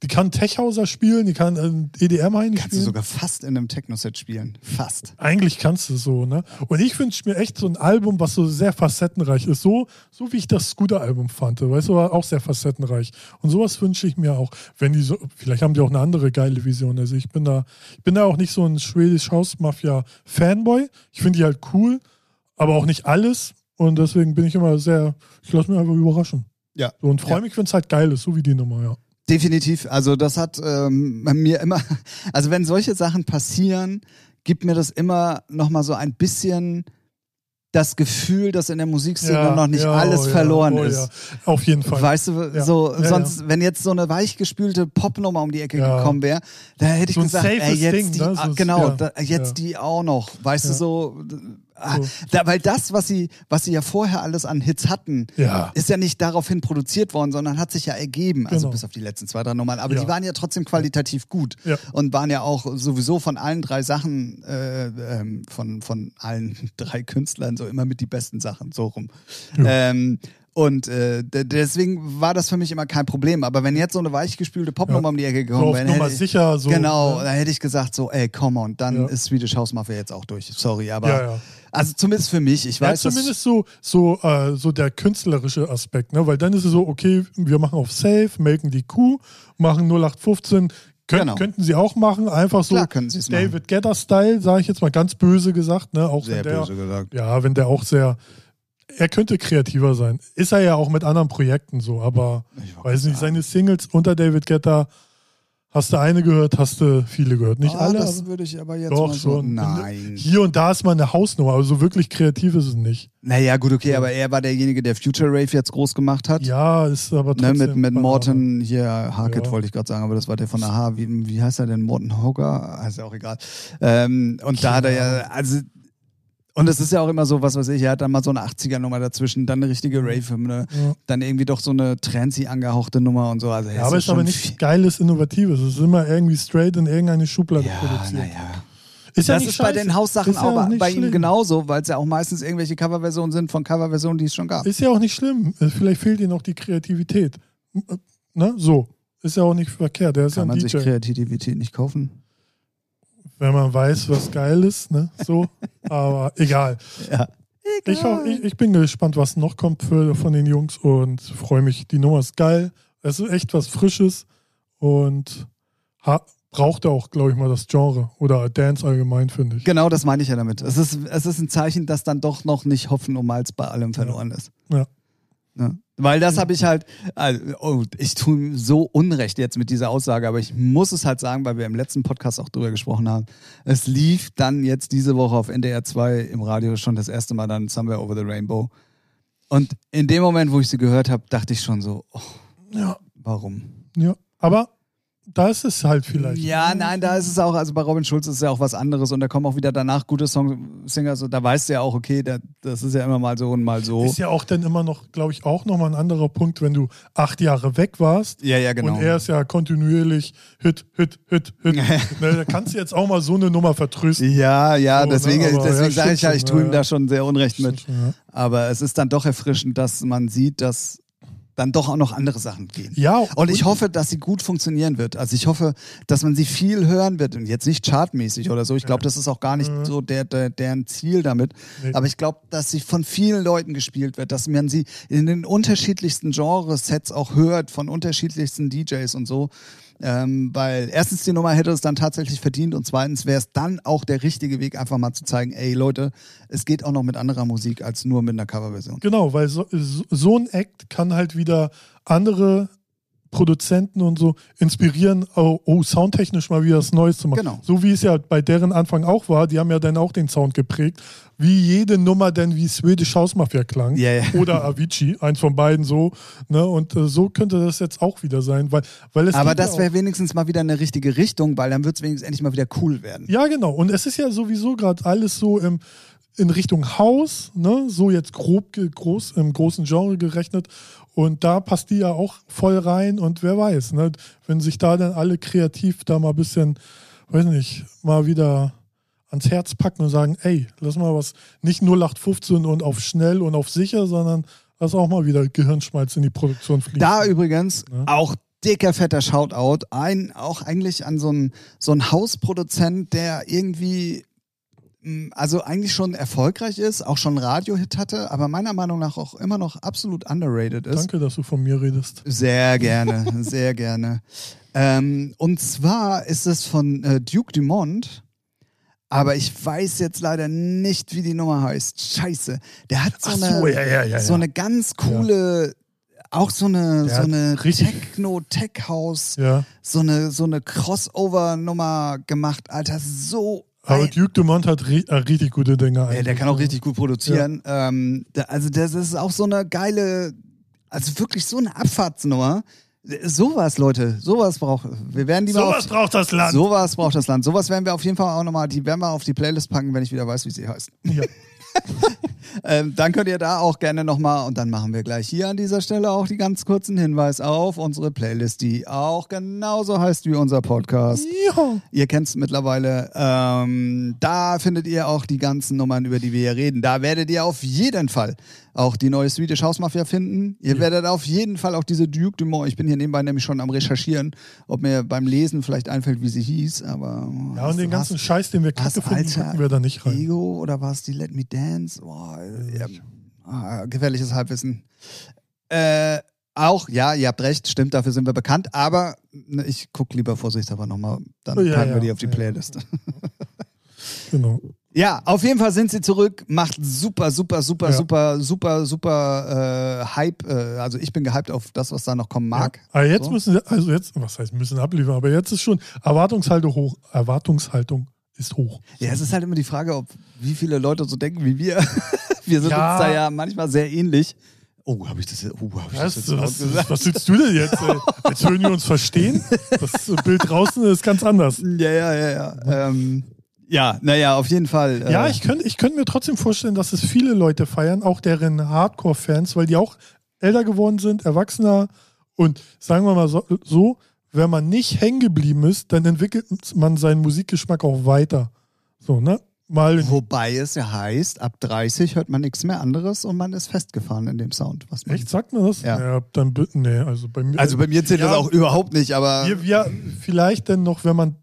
die kann Techhauser spielen, die kann äh, EDM eigentlich Kannst du spielen. sogar fast in einem Techno-Set spielen. Fast. Eigentlich kannst du so, ne? Und ich wünsche mir echt so ein Album, was so sehr facettenreich ist. So, so wie ich das Scooter-Album fand. Weißt du, war auch sehr facettenreich. Und sowas wünsche ich mir auch. Wenn die so, vielleicht haben die auch eine andere geile Vision. Also ich bin da, ich bin da auch nicht so ein schwedisch Hausmafia-Fanboy. Ich finde die halt cool, aber auch nicht alles. Und deswegen bin ich immer sehr, ich lasse mich einfach überraschen. Ja. So, und freue Ja. mich, wenn es halt geil ist, so wie die Nummer, ja. Definitiv. Also das hat ähm, mir immer, also wenn solche Sachen passieren, gibt mir das immer nochmal so ein bisschen das Gefühl, dass in der Musikszene ja noch nicht ja, alles oh ja, verloren oh ist. Ja. Auf jeden Fall. Weißt du, so sonst, wenn jetzt so eine weichgespülte Popnummer um die Ecke gekommen wäre, da hätte ich So gesagt, ey, jetzt Ding, die, ne? Ist- genau, ja. da, jetzt die auch noch, weißt du so, So. da, weil das, was sie, was sie ja vorher alles an Hits hatten, Ja. ist ja nicht daraufhin produziert worden, sondern hat sich ja ergeben, also Genau. bis auf die letzten zwei, drei Nummern, aber Ja. die waren ja trotzdem qualitativ gut Ja. und waren ja auch sowieso von allen drei Sachen, äh, ähm, von, von allen drei Künstlern so immer mit die besten Sachen, so rum. Ähm, und äh, deswegen war das für mich immer kein Problem. Aber wenn jetzt so eine weichgespülte Popnummer Ja. um die Ecke gekommen wäre, hätte ich- sicher, so. genau, ne? da hätte ich gesagt so, ey, come on, dann Ja. ist Swedish House Mafia jetzt auch durch. Sorry, aber Ja, ja. also zumindest für mich. Ich Ja, weiß, dass, zumindest so, so, äh, so der künstlerische Aspekt, ne? Weil dann ist es so, okay, wir machen auf Safe, melken die Kuh, machen 0815. Könnt, Genau. Könnten sie auch machen, einfach so Klar können sie es machen. David Guetta-Style, sage ich jetzt mal ganz böse gesagt, ne? Auch sehr der, böse gesagt. Ja, wenn der auch sehr, er könnte kreativer sein. Ist er ja auch mit anderen Projekten so, aber weiß nicht, seine Singles unter David Guetta, hast du eine gehört, hast du viele gehört. Nicht ah, alle, das würde ich aber jetzt doch mal so. Nein. Hier und da ist mal eine Hausnummer, aber so wirklich kreativ ist es nicht. Naja, gut, okay, aber er war derjenige, der Future Rave jetzt groß gemacht hat. Ja, ist aber Ne, trotzdem. mit, mit Banane. Morton, hier, Harkett Ja. wollte ich gerade sagen, aber das war der von Aha. Wie, wie heißt er denn? Morton Hoger? Ist ja auch egal. Ähm, und da hat er ja, also, und es ist ja auch immer so, was weiß ich, er hat dann mal so eine 80er-Nummer dazwischen, dann eine richtige Rave-Hymne, Ja. dann irgendwie doch so eine Trancy angehauchte Nummer und so. Also, Ja, aber es ist aber nichts Geiles, Innovatives. Es ist immer irgendwie straight in irgendeine Schublade Ja, produziert. naja. Ist ja das nicht ist bei scheiße. den Haussachen ja auch nicht bei ihm schlimm. genauso, weil es ja auch meistens irgendwelche Coverversionen sind von Coverversionen, die es schon gab. Ist ja auch nicht schlimm. Äh, Vielleicht fehlt ihm auch die Kreativität. Äh, Ne? So. Ist ja auch nicht verkehrt. Kann ja man ein sich DJ. Kreativität nicht kaufen? Wenn man weiß, was geil ist. Ne? So. aber egal. Ja. Ich, hau- ich, ich bin gespannt, was noch kommt für, von den Jungs und freue mich. Die Nummer ist geil. Es ist echt was Frisches und ha braucht auch, glaube ich, mal das Genre oder Dance allgemein, finde ich. Genau, das meine ich ja damit. Es ist, es ist ein Zeichen, dass dann doch noch nicht Hopfen und Malz bei allem verloren ist. Ja. Ne? Weil das habe ich halt, also, oh, ich tue so Unrecht jetzt mit dieser Aussage, aber ich muss es halt sagen, weil wir im letzten Podcast auch drüber gesprochen haben. Es lief dann jetzt diese Woche auf NDR 2 im Radio schon das erste Mal dann Somewhere Over the Rainbow. Und in dem Moment, wo ich sie gehört habe, dachte ich schon so, oh, Ja. warum? Ja, aber da ist es halt vielleicht. Ja, nein, da ist es auch, also bei Robin Schulz ist es ja auch was anderes und da kommen auch wieder danach gute Songsinger, so, da weißt du ja auch, okay, da, das ist ja immer mal so und mal so. Ist ja auch dann immer noch, glaube ich, auch nochmal ein anderer Punkt, wenn du acht Jahre weg warst. Ja, ja, genau. Und er ist ja kontinuierlich Hit, Hit, Hit, Hit. ne, da kannst du jetzt auch mal so eine Nummer vertrösten. Ja, ja, So, ne, deswegen, aber deswegen ja, sage ich ja, ich tue ihm da schon sehr unrecht mit. Schon, ja. Aber es ist dann doch erfrischend, dass man sieht, dass dann doch auch noch andere Sachen gehen. Ja, Und ich hoffe, dass sie gut funktionieren wird. Also ich hoffe, dass man sie viel hören wird und jetzt nicht chartmäßig oder so. Ich glaube, das ist auch gar nicht so der, der, deren Ziel damit. Nee. Aber ich glaube, dass sie von vielen Leuten gespielt wird, dass man sie in den unterschiedlichsten Genresets auch hört, von unterschiedlichsten DJs und so. Ähm, weil erstens die Nummer hätte es dann tatsächlich verdient und zweitens wäre es dann auch der richtige Weg, einfach mal zu zeigen, ey Leute, es geht auch noch mit anderer Musik als nur mit einer Coverversion. Genau, weil so, so so ein Act kann halt wieder andere Produzenten und so inspirieren, oh, oh, soundtechnisch mal wieder was Neues zu machen. Genau. So wie es ja bei deren Anfang auch war, die haben ja dann auch den Sound geprägt, wie jede Nummer denn wie Swedish House Mafia klang Ja, ja. oder Avicii, eins von beiden so, ne? Und äh, so könnte das jetzt auch wieder sein, weil, weil es Aber ja das auch- wäre wenigstens mal wieder eine richtige Richtung, weil dann wird es wenigstens endlich mal wieder cool werden. Ja, genau. Und es ist ja sowieso gerade alles so im, in Richtung Haus, ne? so jetzt grob groß, im großen Genre gerechnet. Und da passt die ja auch voll rein. Und wer weiß, ne? wenn sich da dann alle kreativ da mal ein bisschen, weiß nicht, mal wieder ans Herz packen und sagen, ey, lass mal was, nicht 0815 und auf schnell und auf sicher, sondern lass auch mal wieder Gehirnschmalz in die Produktion fließen. Da übrigens Ja. auch dicker, fetter Shoutout. Ein, auch eigentlich an so einen, so einen Hausproduzent, der irgendwie, also eigentlich schon erfolgreich ist, auch schon Radiohit hatte, aber meiner Meinung nach auch immer noch absolut underrated ist. Danke, dass du von mir redest. Sehr gerne, sehr gerne. Ähm, und zwar ist es von äh, Duke Dumont. Aber ich weiß jetzt leider nicht, wie die Nummer heißt. Scheiße. Der hat so, so, eine, ja, ja, ja, so eine ganz coole, auch so eine, Der so eine Techno-Tech-House, Ja. so eine, so eine Crossover-Nummer gemacht. Alter, so. Aber Duke Dumont hat äh, richtig gute Dinge. ja, der kann auch richtig gut produzieren. Ähm, da, also das ist auch so eine geile, also wirklich so eine Abfahrtsnummer. Sowas, Leute, sowas braucht. Wir werden die Sowas auf, braucht das Land. Sowas braucht das Land. Sowas werden wir auf jeden Fall auch nochmal, die werden wir auf die Playlist packen, wenn ich wieder weiß, wie sie heißt. Ja. Ähm, dann könnt ihr da auch gerne nochmal, und dann machen wir gleich hier an dieser Stelle auch die ganz kurzen Hinweis auf unsere Playlist, die auch genauso heißt wie unser Podcast. Ja. Ihr kennt es mittlerweile. Ähm, da findet ihr auch die ganzen Nummern, über die wir hier reden. Da werdet ihr auf jeden Fall auch die neue Swedish House Mafia finden. Ihr werdet auf jeden Fall auch diese Duke Dumont. Ich bin hier nebenbei nämlich schon am Recherchieren, ob mir beim Lesen vielleicht einfällt, wie sie hieß. Aber Ja, und den ganzen Scheiß, den wir kacke finden, Alter, packen wir da nicht rein. Ego oder war es die Let Me Dance? Boah, ja, ah, gefährliches Halbwissen. Äh, auch, ja, ihr habt recht, stimmt, dafür sind wir bekannt, aber ne, ich gucke lieber vorsichtshalber nochmal, dann Oh, ja, packen wir ja, die auf die ja. Playlist. Genau. Ja, auf jeden Fall sind sie zurück, macht super, super, super, Ja. super, super, super äh, Hype. Äh, also ich bin gehypt auf das, was da noch kommen mag. Ja. Aber jetzt So. müssen sie, also jetzt, was heißt müssen abliefern, aber jetzt ist schon Erwartungshaltung hoch. Erwartungshaltung ist hoch. Ja, es ist halt immer die Frage, ob wie viele Leute so denken wie wir. wir sind Ja. uns da ja manchmal sehr ähnlich. Oh, habe ich das jetzt, oh, hab ich das Was, jetzt laut was, gesagt? was sitzt du denn jetzt? Ey? Jetzt hören wir uns verstehen. Das Bild draußen ist ganz anders. Ja, ja, ja, ja. Ähm, ja, naja, auf jeden Fall. Äh, Ja, ich könnte ich könnt mir trotzdem vorstellen, dass es viele Leute feiern, auch deren Hardcore-Fans, weil die auch älter geworden sind, erwachsener und sagen wir mal so, so wenn man nicht hängen geblieben ist, dann entwickelt man seinen Musikgeschmack auch weiter. So, ne? Mal Wobei es ja heißt, ab 30 hört man nichts mehr anderes und man ist festgefahren in dem Sound. Was man Echt, sagt mir das? Ja. dann bi- nee, also bei mir. Also bei mir zählt das Ja. auch überhaupt nicht, aber wir, wir, vielleicht denn noch, wenn man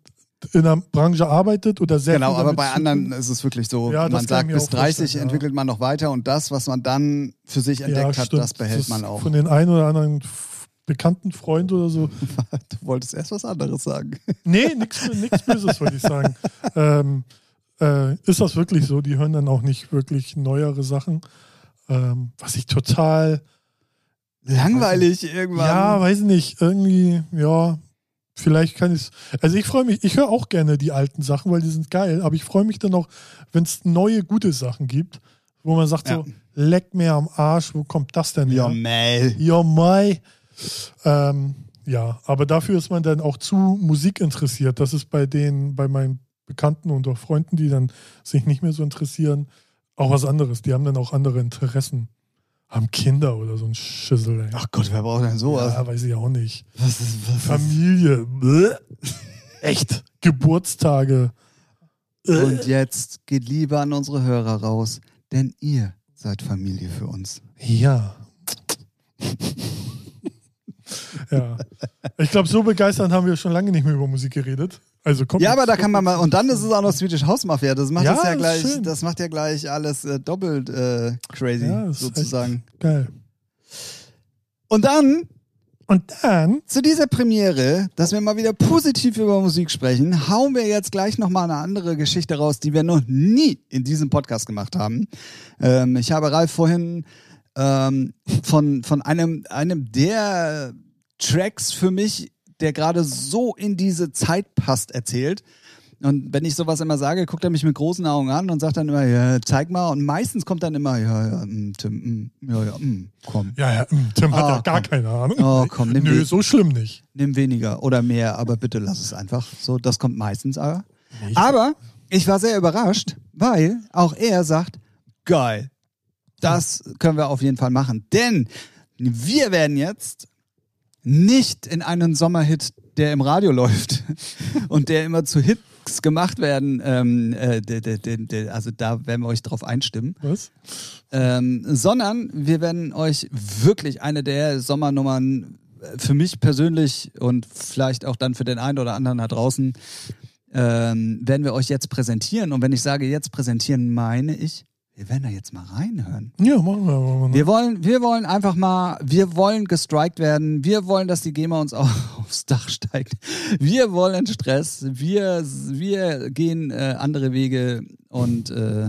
in einer Branche arbeitet oder sehr genau, aber bei anderen ist es wirklich so, Ja, das man sagt, bis auch 30 vorstellen, ja. entwickelt man noch weiter und das, was man dann für sich entdeckt hat, stimmt. das behält ist man auch. Von den einen oder anderen bekannten Freund oder so. Du wolltest erst was anderes sagen. Nee, nichts Böses, würde ich sagen. Ähm, äh, ist das wirklich so? Die hören dann auch nicht wirklich neuere Sachen. Ähm, was ich total, Langweilig irgendwann. ja, weiß nicht, irgendwie, ja, vielleicht kann ich Also ich freue mich, ich höre auch gerne die alten Sachen, weil die sind geil, aber ich freue mich dann auch, wenn es neue gute Sachen gibt, wo man sagt Ja. so, leck mir am Arsch, wo kommt das denn ja, her? Mel. Ja, Mai. Ähm, Ja, aber dafür ist man dann auch zu Musik interessiert. Das ist bei den, bei meinen Bekannten und auch Freunden, die dann sich nicht mehr so interessieren, auch was anderes. Die haben dann auch andere Interessen. Haben Kinder oder so ein Schissel. Ey. Ach Gott, wer braucht denn sowas? ja, weiß ich auch nicht. Was ist, was ist? Familie. Bäh. Echt. Geburtstage. Und jetzt geht Liebe an unsere Hörer raus, denn ihr seid Familie für uns. Ja. ja. Ich glaube, so begeisternd haben wir schon lange nicht mehr über Musik geredet. Also kommt Ja, aber da kann man mal, und dann ist es auch noch Swedish House Mafia. Das macht Ja, das ja gleich, schön. das macht ja gleich alles äh, doppelt äh, crazy, Ja, sozusagen. geil. Und dann Und dann, zu dieser Premiere, dass wir mal wieder positiv über Musik sprechen, hauen wir jetzt gleich nochmal eine andere Geschichte raus, die wir noch nie in diesem Podcast gemacht haben. Ähm, ich habe Ralf vorhin ähm, von, von einem, einem der Tracks für mich, der gerade so in diese Zeit passt, erzählt. Und wenn ich sowas immer sage, guckt er mich mit großen Augen an und sagt dann immer, ja, zeig mal. Und meistens kommt dann immer, ja, ja, mm, Tim, mm, ja, ja, mm, komm. ja, ja, mm, Tim hat Ah, ja gar komm. keine Ahnung. Oh, komm, nimm Nö, so schlimm nicht. Nimm weniger oder mehr, aber bitte lass es einfach. So, das kommt meistens aber. Aber ich war sehr überrascht, weil auch er sagt, geil, das können wir auf jeden Fall machen. Denn wir werden jetzt nicht in einen Sommerhit, der im Radio läuft und der immer zu Hits gemacht werden, ähm, äh, de, de, de, de, also da werden wir euch drauf einstimmen, Was? ähm, sondern wir werden euch wirklich eine der Sommernummern äh, für mich persönlich und vielleicht auch dann für den einen oder anderen da draußen ähm, werden wir euch jetzt präsentieren. Und wenn ich sage jetzt präsentieren, meine ich, wir werden da jetzt mal reinhören. Ja, machen wir aber mal. Wir wollen, wir wollen einfach mal, wir wollen gestrikt werden. Wir wollen, dass die GEMA uns auch aufs Dach steigt. Wir wollen Stress. Wir, wir gehen äh, andere Wege und äh,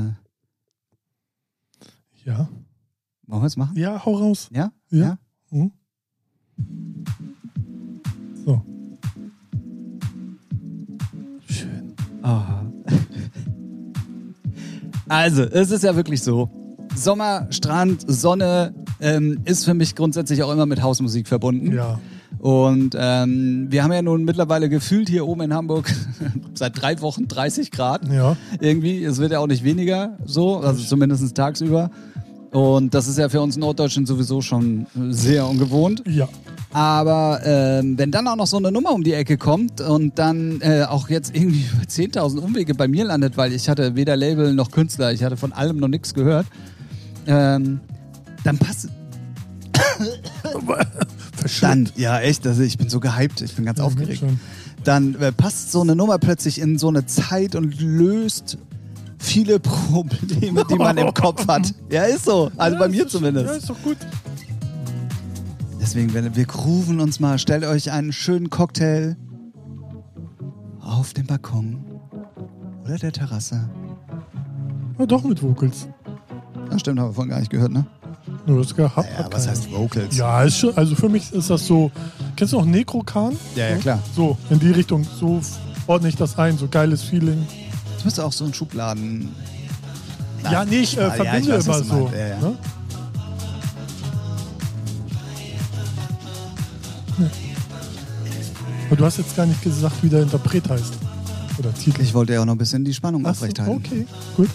Ja. wollen wir es machen? Ja, hau raus. Ja? Ja. Hm? So. Schön. Aha. Also, es ist ja wirklich so. Sommer, Strand, Sonne ähm, ist für mich grundsätzlich auch immer mit Hausmusik verbunden. Ja. Und ähm, wir haben ja nun mittlerweile gefühlt hier oben in Hamburg seit drei Wochen 30 Grad. Ja. Irgendwie. Es wird ja auch nicht weniger so, also zumindest tagsüber. Und das ist ja für uns Norddeutschen sowieso schon sehr ungewohnt. Ja. Aber ähm, wenn dann auch noch so eine Nummer um die Ecke kommt und dann äh, auch jetzt irgendwie über 10.000 Umwege bei mir landet, weil ich hatte weder Label noch Künstler, ich hatte von allem noch nichts gehört, ähm, dann passt dann, ja echt, also ich bin so gehypt, ich bin ganz Ja, aufgeregt. Dann äh, passt so eine Nummer plötzlich in so eine Zeit und löst viele Probleme, die man im Kopf hat. Ja, ist so. Also bei mir zumindest. Ja, ist doch gut. Deswegen, wir wir grooven uns mal. Stellt euch einen schönen Cocktail auf dem Balkon oder der Terrasse. Ja, doch mit Vocals. Das stimmt, haben wir vorhin gar nicht gehört, ne? Nur das gehabt. Ja, was heißt Vocals? Ja, ist schon, also für mich ist das so. Kennst du auch Nekrokan? Ja, ja, klar. So, in die Richtung. So ordne ich das ein. So geiles Feeling. Du bist auch so ein Schubladen. ja, nee, ich äh, Ah, ja, verbinde ich weiß, immer so. Ja, ja. Ne? Aber du hast jetzt gar nicht gesagt, wie der Interpret heißt. Oder Titel. Ich wollte ja auch noch ein bisschen die Spannung Ach aufrechthalten. Okay, gut.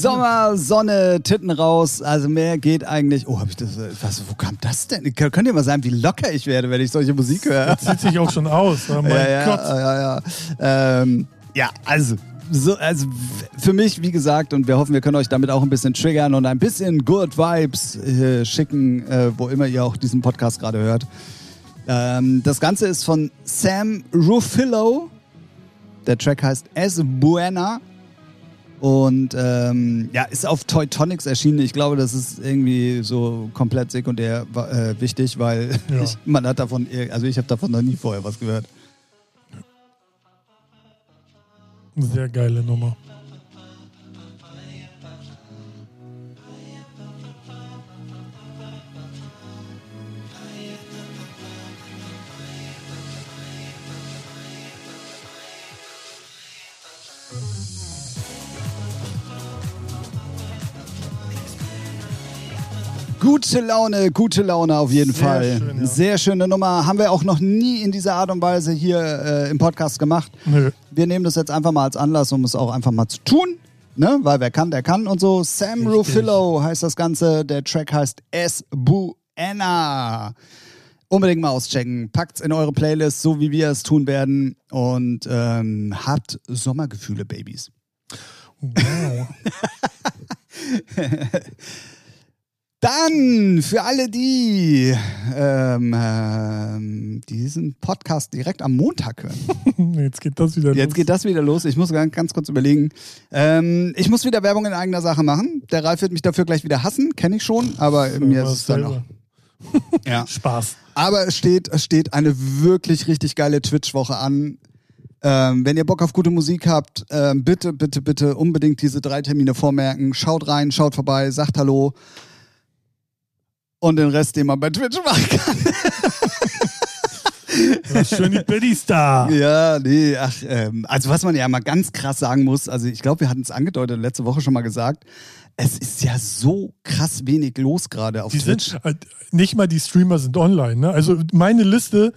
Sommer, Sonne, Titten raus. Also mehr geht eigentlich. Oh, hab ich das. äh, Was, wo kam das denn? Kön- Könnt ihr mal sagen, wie locker ich werde, wenn ich solche Musik höre? Das zieht sich auch schon aus. Oh mein ja, ja, Gott. ja, ja. Ähm, ja, also. So, also für mich, wie gesagt, und wir hoffen, wir können euch damit auch ein bisschen triggern und ein bisschen Good Vibes äh, schicken, äh, wo immer ihr auch diesen Podcast gerade hört. Ähm, das Ganze ist von Sam Ruffillo. Der Track heißt Es Buena. Und ähm, ja, ist auf Teutonics erschienen. Ich glaube, das ist irgendwie so komplett sekundär äh, wichtig, weil Ja. ich, man hat davon, ir- also ich habe davon noch nie vorher was gehört. Sehr geile Nummer. Gute Laune, gute Laune auf jeden Sehr Fall. schön, ja. Sehr schöne Nummer. Haben wir auch noch nie in dieser Art und Weise hier äh, im Podcast gemacht. Nö. Wir nehmen das jetzt einfach mal als Anlass, um es auch einfach mal zu tun. Ne? Weil wer kann, der kann und so. Sam Richtig. Rufillo heißt das Ganze. Der Track heißt Es Buena. Unbedingt mal auschecken. Packt's in eure Playlist, so wie wir es tun werden. Und ähm, habt Sommergefühle, Babys. Wow. Dann für alle, die ähm, ähm, diesen Podcast direkt am Montag hören. Jetzt geht das wieder Jetzt los. geht das wieder los. Ich muss ganz, kurz überlegen. Ähm, ich muss wieder Werbung in eigener Sache machen. Der Ralf wird mich dafür gleich wieder hassen, kenne ich schon, aber Für mir ist es dann auch. Ja. Spaß. Aber es steht, es steht eine wirklich richtig geile Twitch-Woche an. Ähm, wenn ihr Bock auf gute Musik habt, ähm, bitte, bitte, bitte unbedingt diese drei Termine vormerken. Schaut rein, schaut vorbei, sagt Hallo. Und den Rest, den man bei Twitch machen kann. Schön die Biddies da. Ja, nee, ach, ähm, also was man ja mal ganz krass sagen muss, also ich glaube, wir hatten es angedeutet, letzte Woche schon mal gesagt, es ist ja so krass wenig los gerade auf Die Twitch. sind, äh, nicht mal die Streamer sind online. Ne? Also meine Liste,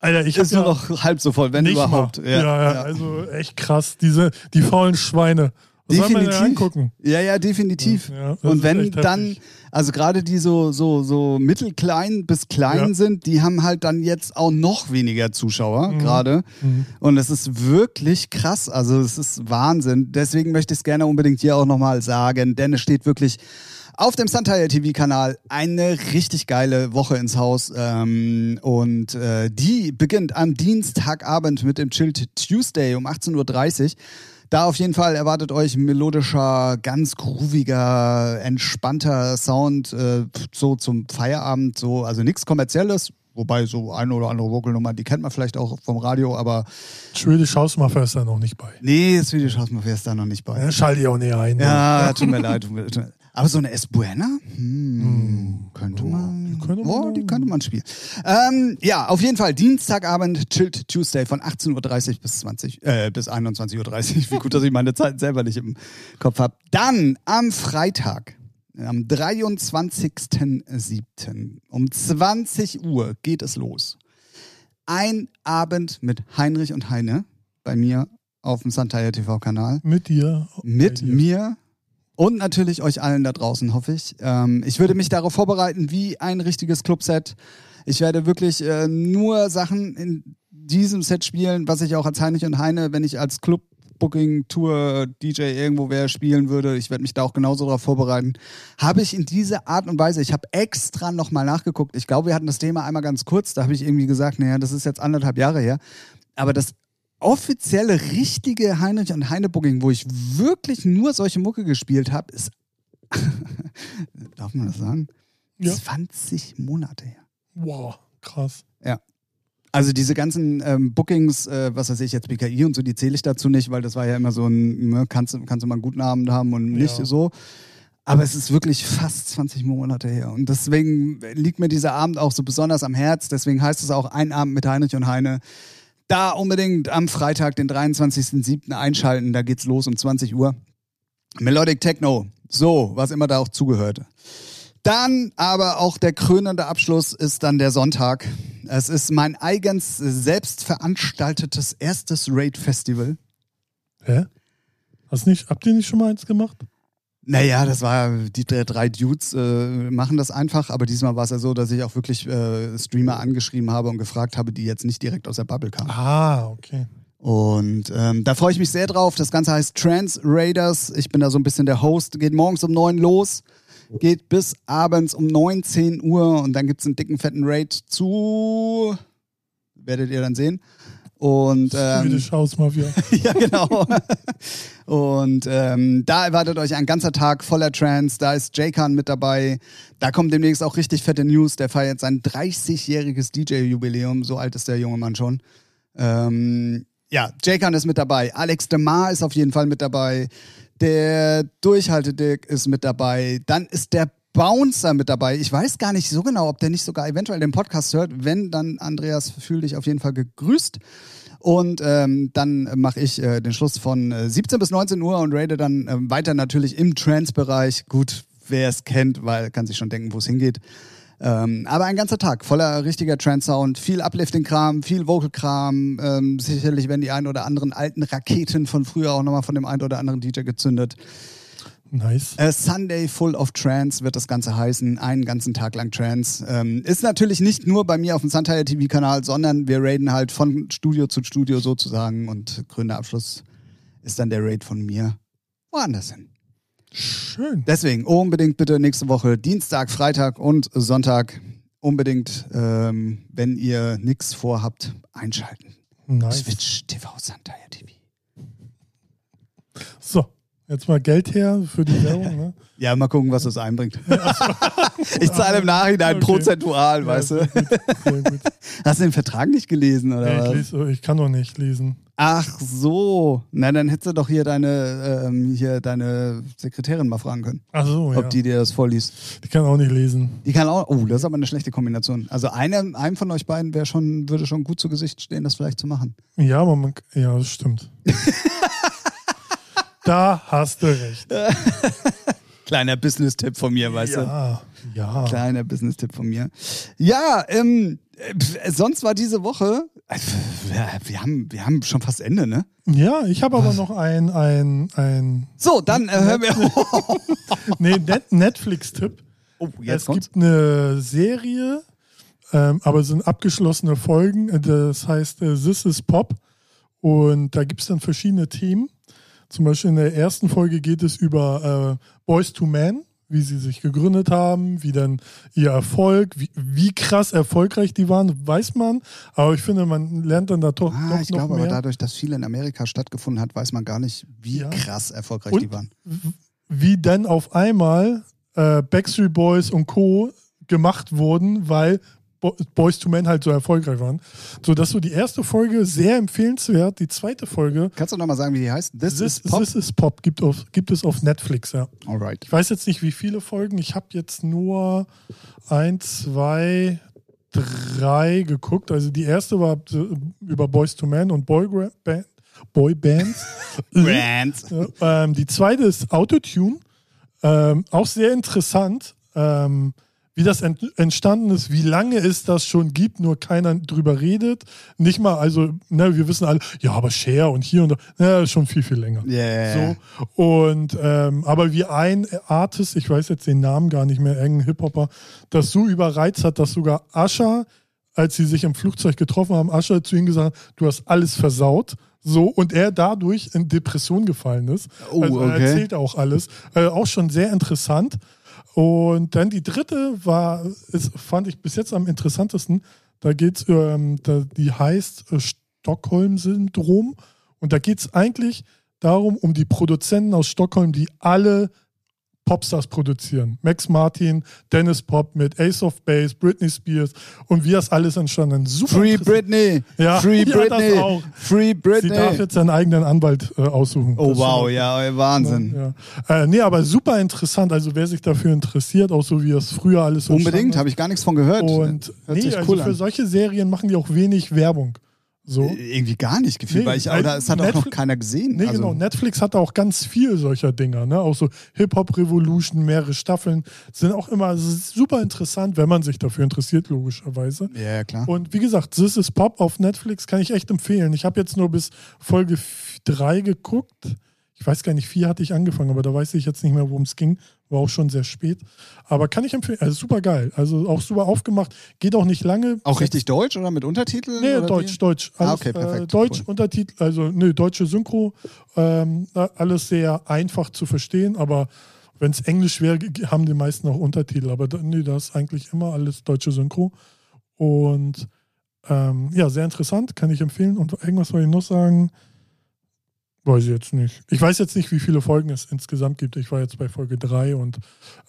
Alter, ich ist nur ja noch halb so voll, wenn nicht überhaupt. Mal. Ja, ja, also echt krass. Diese, die faulen Schweine. Denn Definitiv. Ja, ja, definitiv. Ja, das und wenn dann, also gerade die so, so, so mittelklein bis klein Ja. sind, die haben halt dann jetzt auch noch weniger Zuschauer Mhm. gerade. Und es ist wirklich krass. Also es ist Wahnsinn. Deswegen möchte ich es gerne unbedingt hier auch nochmal sagen, denn es steht wirklich auf dem Suntire TV-Kanal eine richtig geile Woche ins Haus. Ähm, und äh, die beginnt am Dienstagabend mit dem Chilled Tuesday um 18.30 Uhr. Da auf jeden Fall erwartet euch melodischer, ganz grooviger, entspannter Sound, äh, so zum Feierabend, so, also nichts kommerzielles, wobei so eine oder andere Vocalnummer, die kennt man vielleicht auch vom Radio, aber Swedish House Mafia ist da noch nicht bei. nee, schaut man ist da noch nicht bei. Ja, schalte ich auch näher ein. Ja, tut mir leid. Tut mir, tut mir. Aber so eine Es Buena? Hm, könnte Oh, man. die könnte man- oh, die könnte man spielen. Ähm, ja, auf jeden Fall Dienstagabend Chilled Tuesday von 18.30 Uhr bis 20, äh, bis 21.30 Uhr. Wie gut, dass ich meine Zeit selber nicht im Kopf habe. Dann am Freitag, am 23.07. um 20 Uhr geht es los. Ein Abend mit Heinrich und Heine bei mir auf dem Santaya TV-Kanal Mit dir. mit mir und natürlich euch allen da draußen, hoffe ich. Ähm, ich würde mich darauf vorbereiten wie ein richtiges Clubset. Ich werde wirklich äh, nur Sachen in diesem Set spielen, was ich auch als Heinrich und Heine, wenn ich als Club Booking, Tour, DJ irgendwo wäre, spielen würde. Ich werde mich da auch genauso darauf vorbereiten. Habe ich in dieser Art und Weise, ich habe extra nochmal nachgeguckt. Ich glaube, wir hatten das Thema einmal ganz kurz. Da habe ich irgendwie gesagt, naja, das ist jetzt anderthalb Jahre her. Aber das offizielle, richtige Heinrich und Heine Booking, wo ich wirklich nur solche Mucke gespielt habe, ist. Darf man das sagen? Ja. 20 Monate her. Wow, krass. Ja. Also diese ganzen ähm, Bookings, äh, was weiß ich jetzt, BKI und so, die zähle ich dazu nicht, weil das war ja immer so ein, ne, kannst, du- kannst du mal einen guten Abend haben und nicht Ja. so. Aber es ist wirklich fast 20 Monate her. Und deswegen liegt mir dieser Abend auch so besonders am Herz. Deswegen heißt es auch ein Abend mit Heinrich und Heine. Da unbedingt am Freitag, den 23.07. einschalten. Da geht's los um 20 Uhr. Melodic Techno. So, was immer da auch zugehört. Dann aber auch der krönende Abschluss ist dann der Sonntag. Es ist mein eigens selbst veranstaltetes erstes Raid-Festival. Hä? Hast nicht, habt ihr nicht schon mal eins gemacht? Naja, das war, die drei- Dudes äh, machen das einfach, aber diesmal war es ja so, dass ich auch wirklich äh, Streamer angeschrieben habe und gefragt habe, die jetzt nicht direkt aus der Bubble kamen. Ah, okay. Und ähm, da freue ich mich sehr drauf. Das Ganze heißt Trans Raiders. Ich bin da so ein bisschen der Host. Geht morgens um 9 los, geht bis abends um 19 Uhr und dann gibt es einen dicken, fetten Raid zu. Werdet ihr dann sehen. Und ähm, Swedish House Mafia. ja, genau. Und ähm, da erwartet euch ein ganzer Tag voller Trance. Da ist J-Khan mit dabei. Da kommen demnächst auch richtig fette News. Der feiert sein 30-jähriges DJ-Jubiläum. So alt ist der junge Mann schon. Ähm, ja, J-Khan ist mit dabei. Alex DeMar ist auf jeden Fall mit dabei. Der Durchhaltedick ist mit dabei. Dann ist der Bouncer mit dabei. Ich weiß gar nicht so genau, ob der nicht sogar eventuell den Podcast hört. Wenn, dann Andreas, fühl dich auf jeden Fall gegrüßt. Und ähm, dann mache ich äh, den Schluss von äh, 17 bis 19 Uhr und rate dann ähm, weiter natürlich im Trance-Bereich. Gut, wer es kennt, weil kann sich schon denken, wo es hingeht. Ähm, aber ein ganzer Tag voller richtiger Trance-Sound, viel Uplifting-Kram, viel Vocal-Kram. Ähm, sicherlich werden die ein oder anderen alten Raketen von früher auch nochmal von dem einen oder anderen DJ gezündet. Nice. A Sunday Full of Trance wird das Ganze heißen. Einen ganzen Tag lang Trance. Ähm, ist natürlich nicht nur bei mir auf dem Suntire TV-Kanal, sondern wir raiden halt von Studio zu Studio sozusagen. Und grüner Abschluss ist dann der Raid von mir woanders hin. Schön. Deswegen unbedingt bitte nächste Woche Dienstag, Freitag und Sonntag unbedingt, ähm, wenn ihr nichts vorhabt, einschalten. Nice. Switch TV Suntire TV. Jetzt mal Geld her für die Werbung. Ne? Ja, mal gucken, was das einbringt. ich zahle im Nachhinein Okay. prozentual, Ja, weißt du. gut, sehr gut. Hast du den Vertrag nicht gelesen, oder Nee, was? ich, lese, ich kann doch nicht lesen. Ach so. Na, dann hättest du doch hier deine, ähm, hier deine Sekretärin mal fragen können, Ach so, ja. ob die dir das vorliest. die kann auch nicht lesen. Die kann auch, oh, das ist aber eine schlechte Kombination. Also einem, einem von euch beiden wäre schon, würde schon gut zu Gesicht stehen, das vielleicht zu machen. Ja, aber man, ja, das stimmt. Da hast du recht. Kleiner Business-Tipp von mir, weißt du? Ja, ja. Kleiner Business-Tipp von mir. Ja, ähm, äh, sonst war diese Woche, äh, wir, wir, haben, wir haben schon fast Ende, ne? Ja, ich habe aber noch ein, ein, ein So, dann äh, hören wir. nee, Net Netflix-Tipp. Oh, jetzt es kommt's. gibt eine Serie, ähm, aber es sind abgeschlossene Folgen. Das heißt äh, This is Pop. Und da gibt es dann verschiedene Themen. Zum Beispiel in der ersten Folge geht es über äh, Boys to Men, wie sie sich gegründet haben, wie dann ihr Erfolg, wie, wie krass erfolgreich die waren, weiß man. Aber ich finde, man lernt dann da doch, Ah, doch ich noch glaube mehr. aber dadurch, dass viel in Amerika stattgefunden hat, weiß man gar nicht, wie Ja. krass erfolgreich Und- die waren. wie dann auf einmal äh, Backstreet Boys und Co. gemacht wurden, weil Boys to Men halt so erfolgreich waren. So dass so die erste Folge sehr empfehlenswert, die zweite Folge Kannst du nochmal sagen, wie die heißt? This, This, is Pop. This is Pop gibt, auf, gibt es auf Netflix, ja. Alright. Ich weiß jetzt nicht, wie viele Folgen. Ich habe jetzt nur ein, zwei, drei geguckt. Also die erste war über Boys to Men und Boy, Band, Boy Bands. Brands. Ähm, die zweite ist Autotune. Ähm, auch sehr interessant, ähm, wie das ent entstanden ist, wie lange es das schon gibt, nur keiner drüber redet. Nicht mal, also, ne, wir wissen alle, ja, aber Share und hier und da, ja, ist schon viel, viel länger. Yeah. So. Und ähm, aber wie ein Artist, ich weiß jetzt den Namen gar nicht mehr, irgendein Hip-Hopper, das so überreizt hat, dass sogar Ascher, als sie sich im Flugzeug getroffen haben, Ascher zu ihm gesagt hat, du hast alles versaut. So, und er dadurch in Depression gefallen ist. Oh, also er okay. erzählt auch alles. Äh, auch schon sehr interessant. Und dann die dritte war, ist, fand ich bis jetzt am interessantesten. Da geht's, ähm, die heißt äh, Stockholm-Syndrom. Und da geht es eigentlich darum, um die Produzenten aus Stockholm, die alle Popstars produzieren. Max Martin, Dennis Pop mit Ace of Base, Britney Spears und wie das alles entstanden. Super Free. Britney. Ja, Free ja, Britney. das auch. Free Sie Britney. darf jetzt seinen eigenen Anwalt äh, aussuchen. oh Das wow, ja, Wahnsinn. ja. Äh, nee, aber super interessant. Also wer sich dafür interessiert, auch so wie das früher alles so Unbedingt, entstanden habe ich gar nichts von gehört. Und Hört nee, also cool für an. solche Serien machen die auch wenig Werbung. So. Irgendwie gar nicht gefühlt, Nee, weil ich, oder es hat auch noch Netflix- keiner gesehen. Nee, also, genau. Netflix hat auch ganz viel solcher Dinger, ne? Auch so Hip-Hop Revolution, mehrere Staffeln. Sind auch immer super interessant, wenn man sich dafür interessiert, logischerweise. Ja, ja, klar. Und wie gesagt, This is Pop auf Netflix kann ich echt empfehlen. Ich habe jetzt nur bis Folge 3 geguckt. Ich weiß gar nicht, 4 hatte ich angefangen, aber da weiß ich jetzt nicht mehr, worum es ging. War auch schon sehr spät. Aber kann ich empfehlen. Also super geil. Also auch super aufgemacht. Geht auch nicht lange. auch richtig deutsch oder mit Untertiteln? Nee, Deutsch, wie? Deutsch. Alles, Ah, okay, perfekt, Äh, Deutsch, cool. Untertitel, also nee, deutsche Synchro. Ähm, alles sehr einfach zu verstehen, aber wenn es Englisch wäre, haben die meisten auch Untertitel. Aber nee, da ist eigentlich immer alles deutsche Synchro. Und ähm, ja, sehr interessant, kann ich empfehlen. Und irgendwas soll ich noch sagen? Weiß ich jetzt nicht. Ich weiß jetzt nicht, wie viele Folgen es insgesamt gibt. Ich war jetzt bei Folge 3 und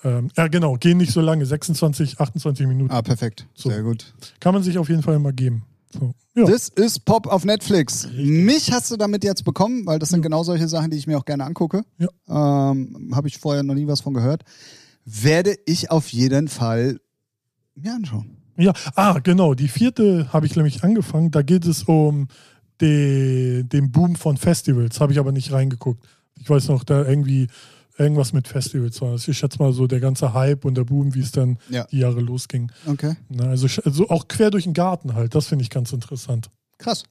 ähm, ja, genau, gehen nicht so lange, 26, 28 Minuten. Ah, perfekt. So. Sehr gut. Kann man sich auf jeden Fall mal geben. So. Ja. Das ist Pop auf Netflix. Mich hast du damit jetzt bekommen, weil das sind genau solche Sachen, die ich mir auch gerne angucke. Ja. Ähm, Habe ich vorher noch nie was von gehört. Werde ich auf jeden Fall mir anschauen. Ja, ah, genau. Die vierte habe ich nämlich angefangen. Da geht es um die, den Boom von Festivals. Habe ich aber nicht reingeguckt. Ich weiß noch, da irgendwie irgendwas mit Festivals war. das. Ich schätze mal so der ganze Hype und der Boom, wie es dann Ja. die Jahre losging. Okay. Also, also auch quer durch den Garten halt, das finde ich ganz interessant. Krass.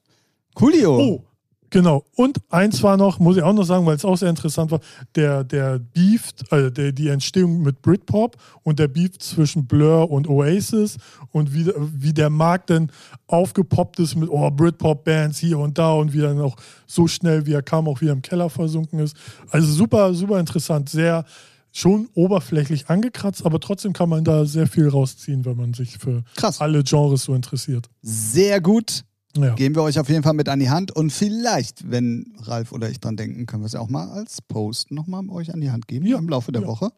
Coolio. Oh, genau. Und eins war noch, muss ich auch noch sagen, weil es auch sehr interessant war, der, der Beef, also der, die Entstehung mit Britpop und der Beef zwischen Blur und Oasis und wie, wie der Markt dann aufgepoppt ist mit oh, Britpop-Bands hier und da und wie dann auch so schnell, wie er kam, auch wieder im Keller versunken ist. Also super, super interessant. Sehr schon oberflächlich angekratzt, aber trotzdem kann man da sehr viel rausziehen, wenn man sich für Krass. alle Genres so interessiert. Sehr gut. Ja. Geben wir euch auf jeden Fall mit an die Hand und vielleicht, wenn Ralf oder ich dran denken, können wir es ja auch mal als Post nochmal euch an die Hand geben Ja. im Laufe der Ja. Woche.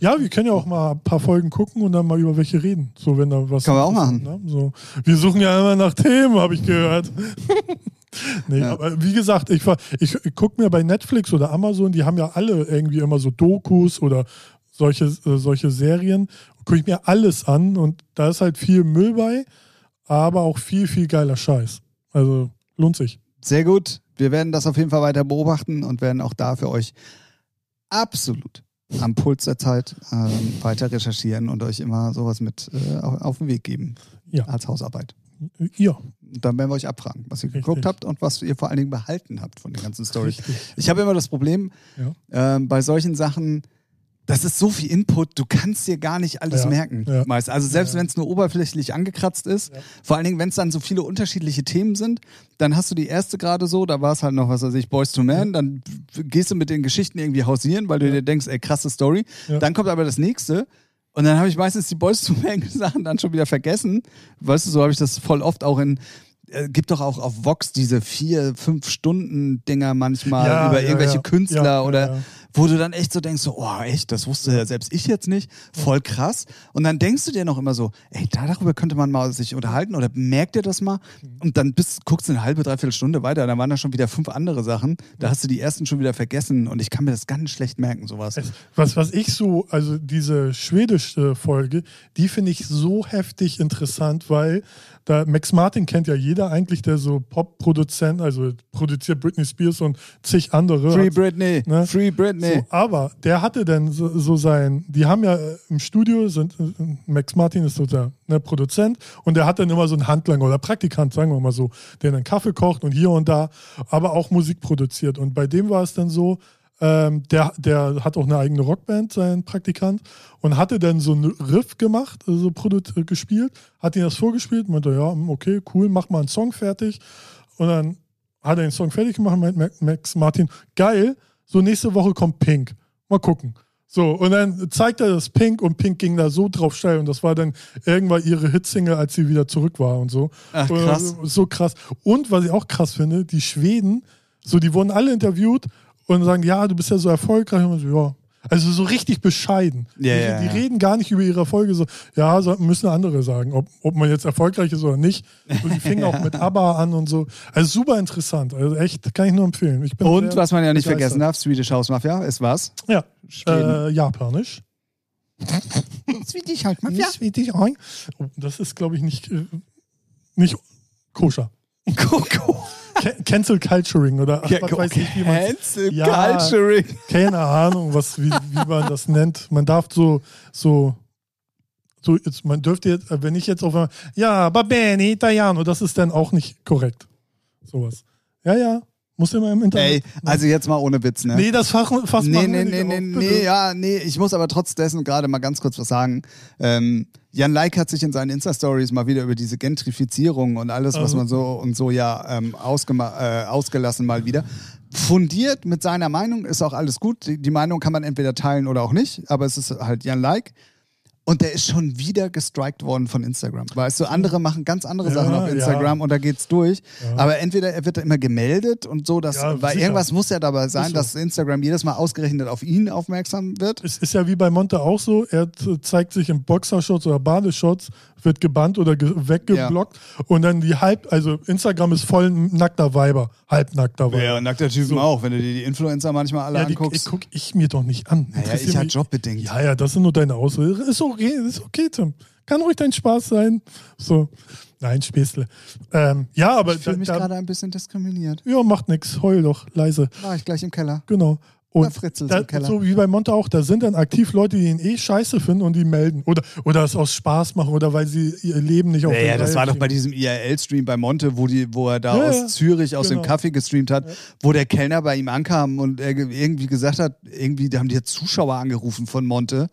Ja, wir können ja auch mal ein paar Folgen gucken und dann mal über welche reden. So, wenn da was. Können wir auch ist, Ne? So. Wir suchen ja immer nach Themen, habe ich gehört. nee, Ja. aber wie gesagt, ich, ich gucke mir bei Netflix oder Amazon, die haben ja alle irgendwie immer so Dokus oder solche, äh, solche Serien. Gucke ich mir alles an und da ist halt viel Müll bei, aber auch viel, viel geiler Scheiß. Also lohnt sich. Sehr gut. Wir werden das auf jeden Fall weiter beobachten und werden auch da für euch absolut am Puls der Zeit ähm, weiter recherchieren und euch immer sowas mit äh, auf, den Weg geben Ja. als Hausarbeit. Ja, dann werden wir euch abfragen, was ihr Richtig. geguckt habt und was ihr vor allen Dingen behalten habt von den ganzen Stories. Ich habe immer das Problem, Ja. ähm, bei solchen Sachen, das ist so viel Input, du kannst dir gar nicht alles Ja, merken. ja. Meist. Also selbst Ja. wenn es nur oberflächlich angekratzt ist, vor allen Dingen, wenn es dann so viele unterschiedliche Themen sind, dann hast du die erste gerade so, da war es halt noch, was weiß ich, Boys to Man, dann gehst du mit den Geschichten irgendwie hausieren, weil du dir denkst, ey, krasse Story. Dann kommt aber das nächste. Und dann habe ich meistens die Boys to Man Sachen dann schon wieder vergessen. Weißt du, so habe ich das voll oft auch in. Äh, gibt doch auch auf Vox diese vier, fünf Stunden Dinger manchmal Ja, über ja, irgendwelche ja. Künstler oder wo du dann echt so denkst, so, oh echt, das wusste ja selbst ich jetzt nicht, voll krass. Und dann denkst du dir noch immer so, ey, da darüber könnte man mal sich unterhalten oder merkt dir das mal? Mhm. Und dann bist, guckst du eine halbe, dreiviertel Stunde weiter, dann waren da schon wieder fünf andere Sachen. Da hast du die ersten schon wieder vergessen und ich kann mir das ganz schlecht merken, sowas. Was, was ich so, also diese schwedische Folge, die finde ich so heftig interessant, weil da Max Martin kennt ja jeder eigentlich, der so Pop-Produzent, also produziert Britney Spears und zig andere. Free Also, Britney, Ne? Free Britney. so, aber der hatte dann so, so sein, die haben ja äh, im Studio, sind, äh, Max Martin ist so der ne, Produzent und der hat dann immer so einen Handlanger oder Praktikant, sagen wir mal so, der dann Kaffee kocht und hier und da, aber auch Musik produziert. Und bei dem war es dann so, ähm, der, der hat auch eine eigene Rockband, sein Praktikant, und hatte dann so einen Riff gemacht, also produ- äh, gespielt, hat ihn das vorgespielt, meinte, ja, hm, okay, cool, mach mal einen Song fertig. Und dann hat er den Song fertig gemacht, meint Ma- Max Martin, geil, so nächste Woche kommt Pink. Mal gucken. So, und dann zeigt er das Pink und Pink ging da so drauf steil und das war dann irgendwann ihre Hitsingle, als sie wieder zurück war und so. Ach, krass. So krass. Und was ich auch krass finde, die Schweden, so, die wurden alle interviewt und sagen, ja, du bist ja so erfolgreich. Und so, ja. Also so richtig bescheiden. Ja, die, ja, die reden gar nicht über ihre Erfolge so, ja, so müssen andere sagen, ob, ob man jetzt erfolgreich ist oder nicht. Und die fingen auch mit ABBA an und so. Also super interessant. Also echt, kann ich nur empfehlen. Ich bin Und was man ja nicht begeistert. vergessen darf, Swedish House Mafia ist was? Ja, äh, japanisch. Swedish House Schwedisch ein. Oh, das ist, glaube ich, nicht, äh, nicht koscher. Coco. Can Cancel Culturing oder ach, was weiß ich, wie man Cancel Ja. Culturing. keine Ahnung, was, wie, wie man das nennt. Man darf so, so, so jetzt, man dürfte jetzt, äh, wenn ich jetzt auf einmal, ja, va bene, italiano, das ist dann auch nicht korrekt. Sowas. Ja, ja, muss immer im Internet. Ey, also jetzt mal ohne Witz, ne? nee, das Fach, Fass Nee, nee, nee, nicht nee, bitte. nee, ja, nee, ich muss aber trotz dessen gerade mal ganz kurz was sagen. Ähm, Jan Like hat sich in seinen Insta-Stories mal wieder über diese Gentrifizierung und alles, was Also. man so und so ja ähm, äh, ausgelassen mal wieder. Fundiert mit seiner Meinung ist auch alles gut. Die, die Meinung kann man entweder teilen oder auch nicht, aber es ist halt Jan Like. Und der ist schon wieder gestrikt worden von Instagram. Weißt du, andere machen ganz andere Ja, Sachen auf ja. Instagram und da geht's durch. Ja. Aber entweder er wird da immer gemeldet und so, dass, Ja, weil sicher. irgendwas muss ja dabei sein, so. dass Instagram jedes Mal ausgerechnet auf ihn aufmerksam wird. Es ist ja wie bei Monte auch so, er zeigt sich im Boxershorts oder Badeshorts, wird gebannt oder ge weggeblockt und dann die halb, also Instagram ist voll nackter Weiber, halbnackter Weiber. Ja, nackter Typen So. auch, wenn du dir die Influencer manchmal alle Ja, die, die anguckst. gucke ich mir doch nicht an. naja, ich halt mich- jobbedingt. Ja, ja, das sind nur deine Ausreden. Ist okay, ist okay, Tim. Kann ruhig dein Spaß sein. So. Nein, Späßle. Ähm, ja, aber ich fühle mich gerade ein bisschen diskriminiert. ja, macht nix. Heul doch, leise. War ich gleich im Keller. Genau. Da Und fritzelt da, im Keller. so wie bei Monte auch, da sind dann aktiv Leute, die ihn eh scheiße finden und die melden. Oder, oder es aus Spaß machen oder weil sie ihr Leben nicht auf Naja, das war doch bei diesem IRL-Stream bei Monte, wo, die, wo er da Ja, aus ja, Zürich, aus genau. dem Kaffee gestreamt hat, wo der Kellner bei ihm ankam und er ge- irgendwie gesagt hat, irgendwie, da haben die Zuschauer angerufen von Monte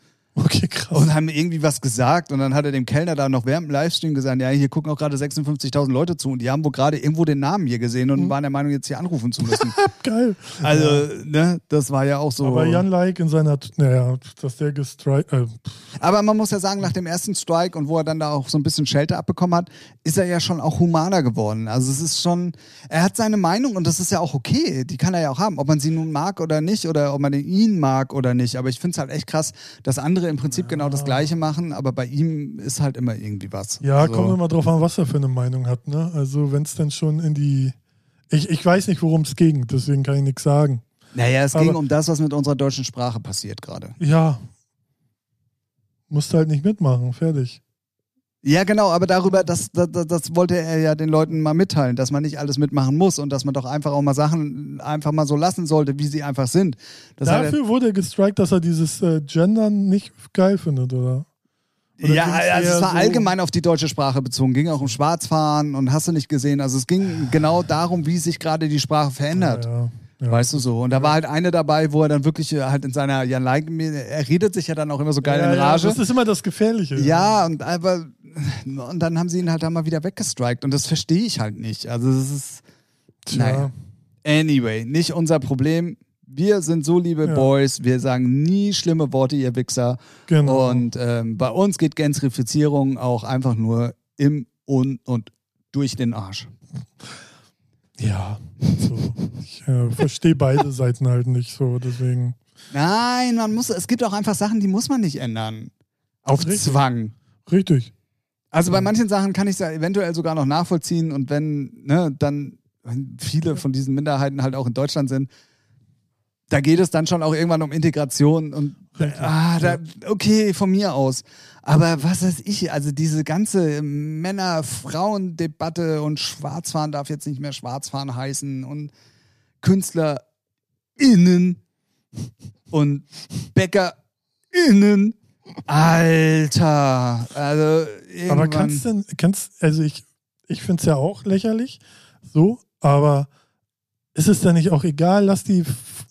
Okay, krass. und haben irgendwie was gesagt und dann hat er dem Kellner da noch während dem Livestream gesagt, ja, hier gucken auch gerade 56.000 Leute zu und die haben wohl gerade irgendwo den Namen hier gesehen Mhm. und waren der Meinung, jetzt hier anrufen zu müssen. Geil. Also, ne, das war ja auch so. Aber Jan Like in seiner, naja, dass der gestrikt, äh, Aber man muss ja sagen, nach dem ersten Strike und wo er dann da auch so ein bisschen Schelte abbekommen hat, ist er ja schon auch humaner geworden. Also es ist schon, er hat seine Meinung und das ist ja auch okay. Die kann er ja auch haben, ob man sie nun mag oder nicht oder ob man ihn mag oder nicht. Aber ich finde es halt echt krass, dass andere im Prinzip genau das Gleiche machen, aber bei ihm ist halt immer irgendwie was. ja, so. kommt immer drauf an, was er für eine Meinung hat, ne? Also wenn es dann schon in die, ich, ich weiß nicht, worum es ging, deswegen kann ich nichts sagen. Naja, es Aber- ging um das, was mit unserer deutschen Sprache passiert gerade. Ja, musste halt nicht mitmachen, fertig. Ja, genau, aber darüber, das, das, das- wollte er ja den Leuten mal mitteilen, dass man nicht alles mitmachen muss und dass man doch einfach auch mal Sachen einfach mal so lassen sollte, wie sie einfach sind. Das hat er- Dafür wurde er gestrikt, dass er dieses äh, Gendern nicht geil findet, oder? Oder ja, also es war so- allgemein auf die deutsche Sprache bezogen. Ging auch um Schwarzfahren und hast du nicht gesehen. Also es ging genau darum, wie sich gerade die Sprache verändert. Ja, ja. Weißt du so? Und da war halt eine dabei, wo er dann wirklich äh, halt in seiner, ja, like, er redet sich ja dann auch immer so geil ja, in ja, Rage. das ist immer das Gefährliche. Ja, und aber und dann haben sie ihn halt da mal wieder weggestrikt und das verstehe ich halt nicht. Also das ist Tja. naja. anyway, nicht unser Problem. Wir sind so liebe Ja. Boys, wir sagen nie schlimme Worte, ihr Wichser. Genau. Und ähm, bei uns geht Gentrifizierung auch einfach nur im und und durch den Arsch. ja, so. ich äh, verstehe beide Seiten halt nicht so, deswegen. Nein, man muss, es gibt auch einfach Sachen, die muss man nicht ändern. Auf Richtig. Zwang. Richtig. Also Mhm. bei manchen Sachen kann ich es ja eventuell sogar noch nachvollziehen und wenn, ne, dann wenn viele von diesen Minderheiten halt auch in Deutschland sind, da geht es dann schon auch irgendwann um Integration und ah, da, okay, von mir aus. Aber was weiß ich, also diese ganze Männer-Frauen-Debatte und Schwarzfahren darf jetzt nicht mehr Schwarzfahren heißen und KünstlerInnen und BäckerInnen. Alter, also. Aber kannst denn, kannst, also ich, ich finde es ja auch lächerlich, so, aber ist es denn nicht auch egal, lass die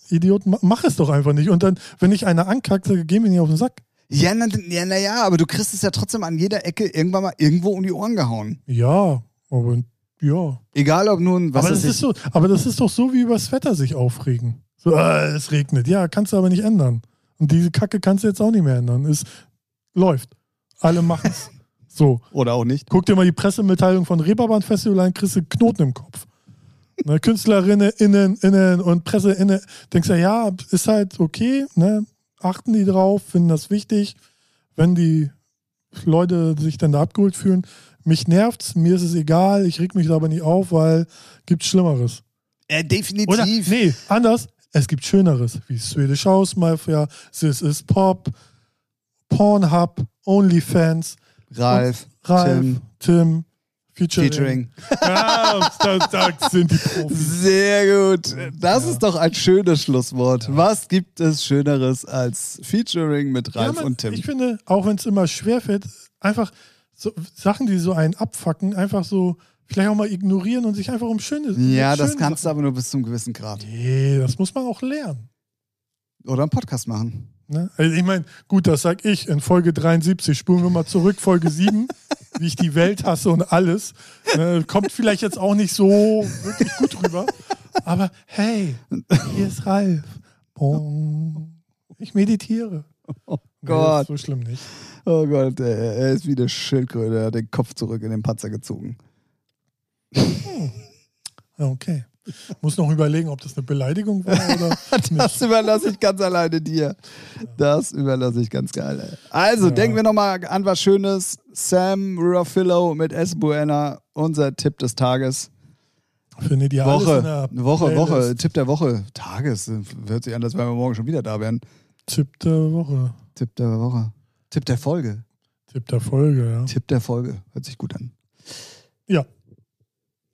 Idioten, ma- mach es doch einfach nicht. Und dann, wenn ich eine ankackt, sage, geh mir nicht auf den Sack. Ja, na, ja, na ja, aber du kriegst es ja trotzdem an jeder Ecke irgendwann mal irgendwo um die Ohren gehauen. Ja, aber ja. Egal ob nun, was aber, das ist so, aber das ist doch so, wie übers Wetter sich aufregen. So, äh, es regnet. Ja, kannst du aber nicht ändern. Und diese Kacke kannst du jetzt auch nicht mehr ändern. Es läuft. Alle machen es. so. Oder auch nicht. Guck dir mal die Pressemitteilung von Reeperbahn Festival an, kriegst du Knoten im Kopf. Ne, Künstlerinnen, innen, innen und Presse, innen. Denkst du, ja, ist halt okay, ne? Achten die drauf, finden das wichtig, wenn die Leute sich dann da abgeholt fühlen. Mich nervt's, mir ist es egal, ich reg mich da aber nicht auf, weil gibt's Schlimmeres. Äh, definitiv. Oder, nee, anders, es gibt Schöneres, wie Swedish House Mafia, This is Pop, Pornhub, OnlyFans, Ralf, Ralf, Tim, Tim, Featuring. Featuring. Ja, da, sind die Profis. Sehr gut. Das Ja. ist doch ein schönes Schlusswort. Was gibt es Schöneres als Featuring mit Ralf Ja, man, und Tim? Ich finde, auch wenn es immer schwerfällt, einfach so Sachen, die so einen abfacken, einfach so vielleicht auch mal ignorieren und sich einfach um schöne ja, das schönen kannst du aber nur bis zum gewissen Grad. Sachen- Nee, das muss man auch lernen. Oder einen Podcast machen. Ne? Also ich meine, gut, das sag ich in Folge 73. Spulen wir mal zurück, Folge 7, wie ich die Welt hasse und alles. Ne? Kommt vielleicht jetzt auch nicht so wirklich gut rüber. Aber hey, hier ist Ralf. Bong. Ich meditiere. Oh Nee, Gott. ist so schlimm nicht. Oh Gott, er er ist wie eine Schildkröte. Er hat den Kopf zurück in den Panzer gezogen. Ja, Okay. Muss noch überlegen, ob das eine Beleidigung war oder Das überlasse ich ganz alleine dir. Das überlasse ich ganz geil. Also, Ja. denken wir nochmal an was Schönes. Sam Ruffalo mit S. Buena, unser Tipp des Tages. Findet ihr in Woche, Woche, Playlist. Woche, Tipp der Woche. Tages. Hört sich an, als wenn wir morgen schon wieder da wären. Tipp der Woche. Tipp der Woche. Tipp der Folge. Tipp der Folge, ja. Tipp der Folge. Hört sich gut an. Ja.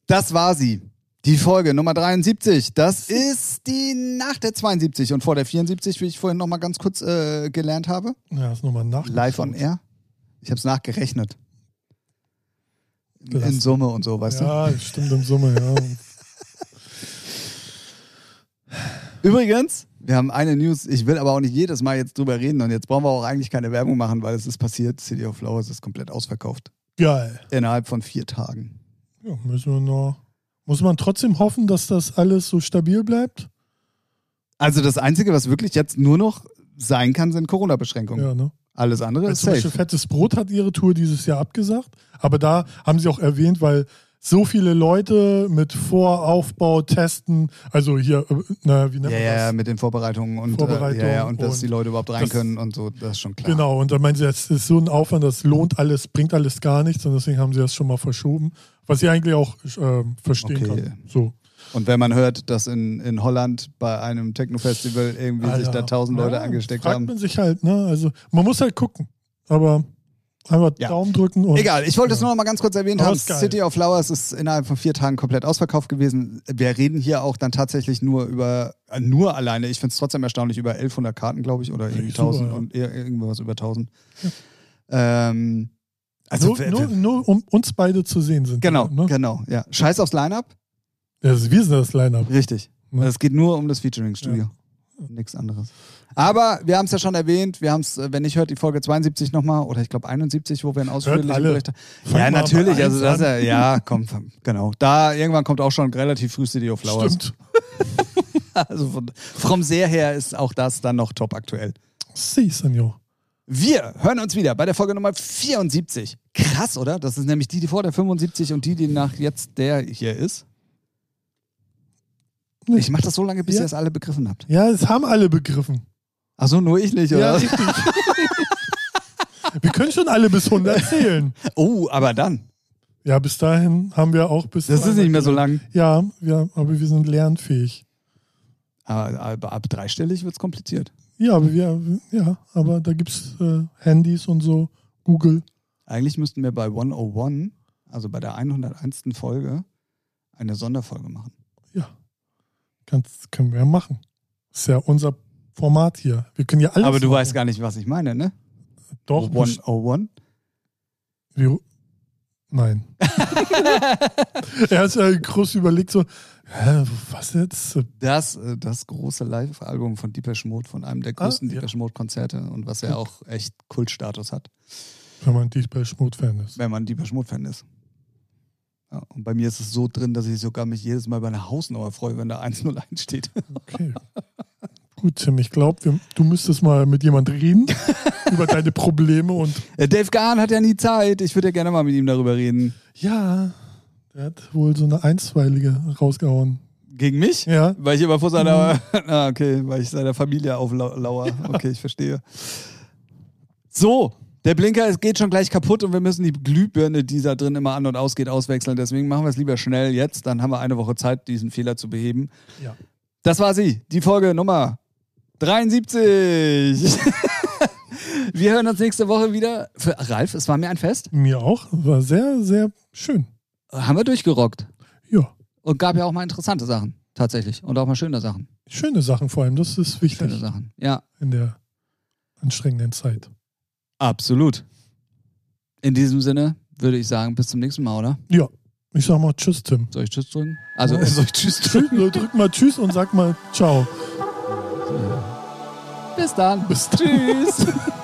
Das war sie. Die Folge Nummer 73, das ist die nach der 72 und vor der 74, wie ich vorhin nochmal ganz kurz äh, gelernt habe. Ja, ist nochmal nach. Live on Air. Ich habe es nachgerechnet. Lass- In Summe und so, weißt ja, stimmt in Summe, ja. du? Übrigens, wir haben eine News, ich will aber auch nicht jedes Mal jetzt drüber reden und jetzt brauchen wir auch eigentlich keine Werbung machen, weil es ist passiert. City of Flowers ist komplett ausverkauft. Geil. Innerhalb von vier Tagen. Ja, müssen wir noch. Muss man trotzdem hoffen, dass das alles so stabil bleibt? Also das Einzige, was wirklich jetzt nur noch sein kann, sind Corona-Beschränkungen. Ja, ne? Alles andere Weil ist zum Beispiel safe. Fettes Brot hat ihre Tour dieses Jahr abgesagt, aber da haben sie auch erwähnt, weil so viele Leute mit Voraufbau, Testen, also hier, äh, na, wie nennt Ja, man ja, das? mit den Vorbereitungen und, Vorbereitung äh, ja, ja, und dass und die Leute überhaupt rein das- können und so, das ist schon klar. Genau, und da meinen sie, es ist so ein Aufwand, das lohnt alles, bringt alles gar nichts und deswegen haben sie das schon mal verschoben, was ich eigentlich auch äh, verstehen Okay. kann. So. Und wenn man hört, dass in, in Holland bei einem Techno-Festival irgendwie sich da Alter. tausend Leute Ja, angesteckt fragt haben. man sich halt, ne? Also man muss halt gucken, aber einfach Ja. Daumen drücken und Egal, ich wollte es ja. nur noch mal ganz kurz erwähnt haben. City of Flowers ist innerhalb von vier Tagen komplett ausverkauft gewesen. Wir reden hier auch dann tatsächlich nur über, äh, nur alleine, ich finde es trotzdem erstaunlich, über 1100 Karten, glaube ich, oder irgendwie Ja, super, 1000 ja. und eher irgendwas über 1000. Ähm, also, nur, nur, nur um uns beide zu sehen sind. genau, die, ne? genau, ja. Scheiß aufs Line-Up, Ja, wir sind das Line-Up. richtig. Ne? Es geht nur um das Featuring-Studio. Nichts anderes. Aber wir haben es ja schon erwähnt, wir haben es, wenn nicht hört, die Folge 72 nochmal oder ich glaube 71, wo wir einen ausführlichen. Bericht Fang Ja, natürlich. Also das an. ja, ja, komm, genau. Da irgendwann kommt auch schon relativ früh City of Flowers. Stimmt. Also von, vom Sehr her ist auch das dann noch top aktuell. Si, Senor. Wir hören uns wieder bei der Folge Nummer 74. Krass, oder? Das ist nämlich die, die vor der 75 und die, die nach jetzt der hier ist. Nee. Ich mache das so lange, bis Ja. ihr es alle begriffen habt. Ja, das haben alle begriffen. Achso, nur ich nicht, Ja, oder? richtig. wir können schon alle bis 100 zählen. Oh, aber dann. Ja, bis dahin haben wir auch bis. Das ist nicht mehr so lang. Ja, ja, aber wir sind lernfähig. Aber, aber ab dreistellig wird es kompliziert. Ja, aber wir, ja, aber da gibt es äh, Handys und so, Google. Eigentlich müssten wir bei 101, also bei der 101. Folge, eine Sonderfolge machen. Ja. Kannst, können wir ja machen. ist ja unser Format hier. Wir können ja alles. aber du machen. weißt gar nicht, was ich meine, ne? Doch, 101? Wir, nein. er hat ja groß überlegt, so, hä, was jetzt? Das, äh, das große Live-Album von Deepesh Mode, von einem der größten Ah, ja. Deepesh Mode-Konzerte und was ja auch echt Kultstatus hat, Wenn man Deepesh Mode-Fan ist. wenn man Deepesh Mode-Fan ist. Ja, und bei mir ist es so drin, dass ich sogar mich jedes Mal bei einer Hausnummer freue, wenn da 101 steht. Okay. Gut, Tim, ich glaube, du müsstest mal mit jemand reden über deine Probleme und Äh, Dave Gahn hat ja nie Zeit. Ich würde ja gerne mal mit ihm darüber reden. ja, der hat wohl so eine einstweilige rausgehauen. Gegen mich? Ja, Weil ich immer vor seiner, ah, okay, weil ich seiner Familie auflauer. Okay, ich verstehe. So, der Blinker es geht schon gleich kaputt und wir müssen die Glühbirne, die da drin immer an und ausgeht, auswechseln. Deswegen machen wir es lieber schnell jetzt. Dann haben wir eine Woche Zeit, diesen Fehler zu beheben. ja. Das war sie, die Folge Nummer 73. wir hören uns nächste Woche wieder. Für Ralf, es war mir ein Fest. Mir auch. War sehr, sehr schön. Haben wir durchgerockt. Ja. Und gab ja auch mal interessante Sachen, tatsächlich. Und auch mal schöne Sachen. Schöne Sachen vor allem. Das ist wichtig Schöne Sachen. Ja, in der anstrengenden Zeit. Absolut. In diesem Sinne würde ich sagen, bis zum nächsten Mal, oder? Ja. Ich sag mal Tschüss, Tim. Soll ich Tschüss drücken? Also, Oh. soll ich Tschüss drücken? Drück mal Tschüss und sag mal Ciao. Bis dann. Bis dann. Tschüss.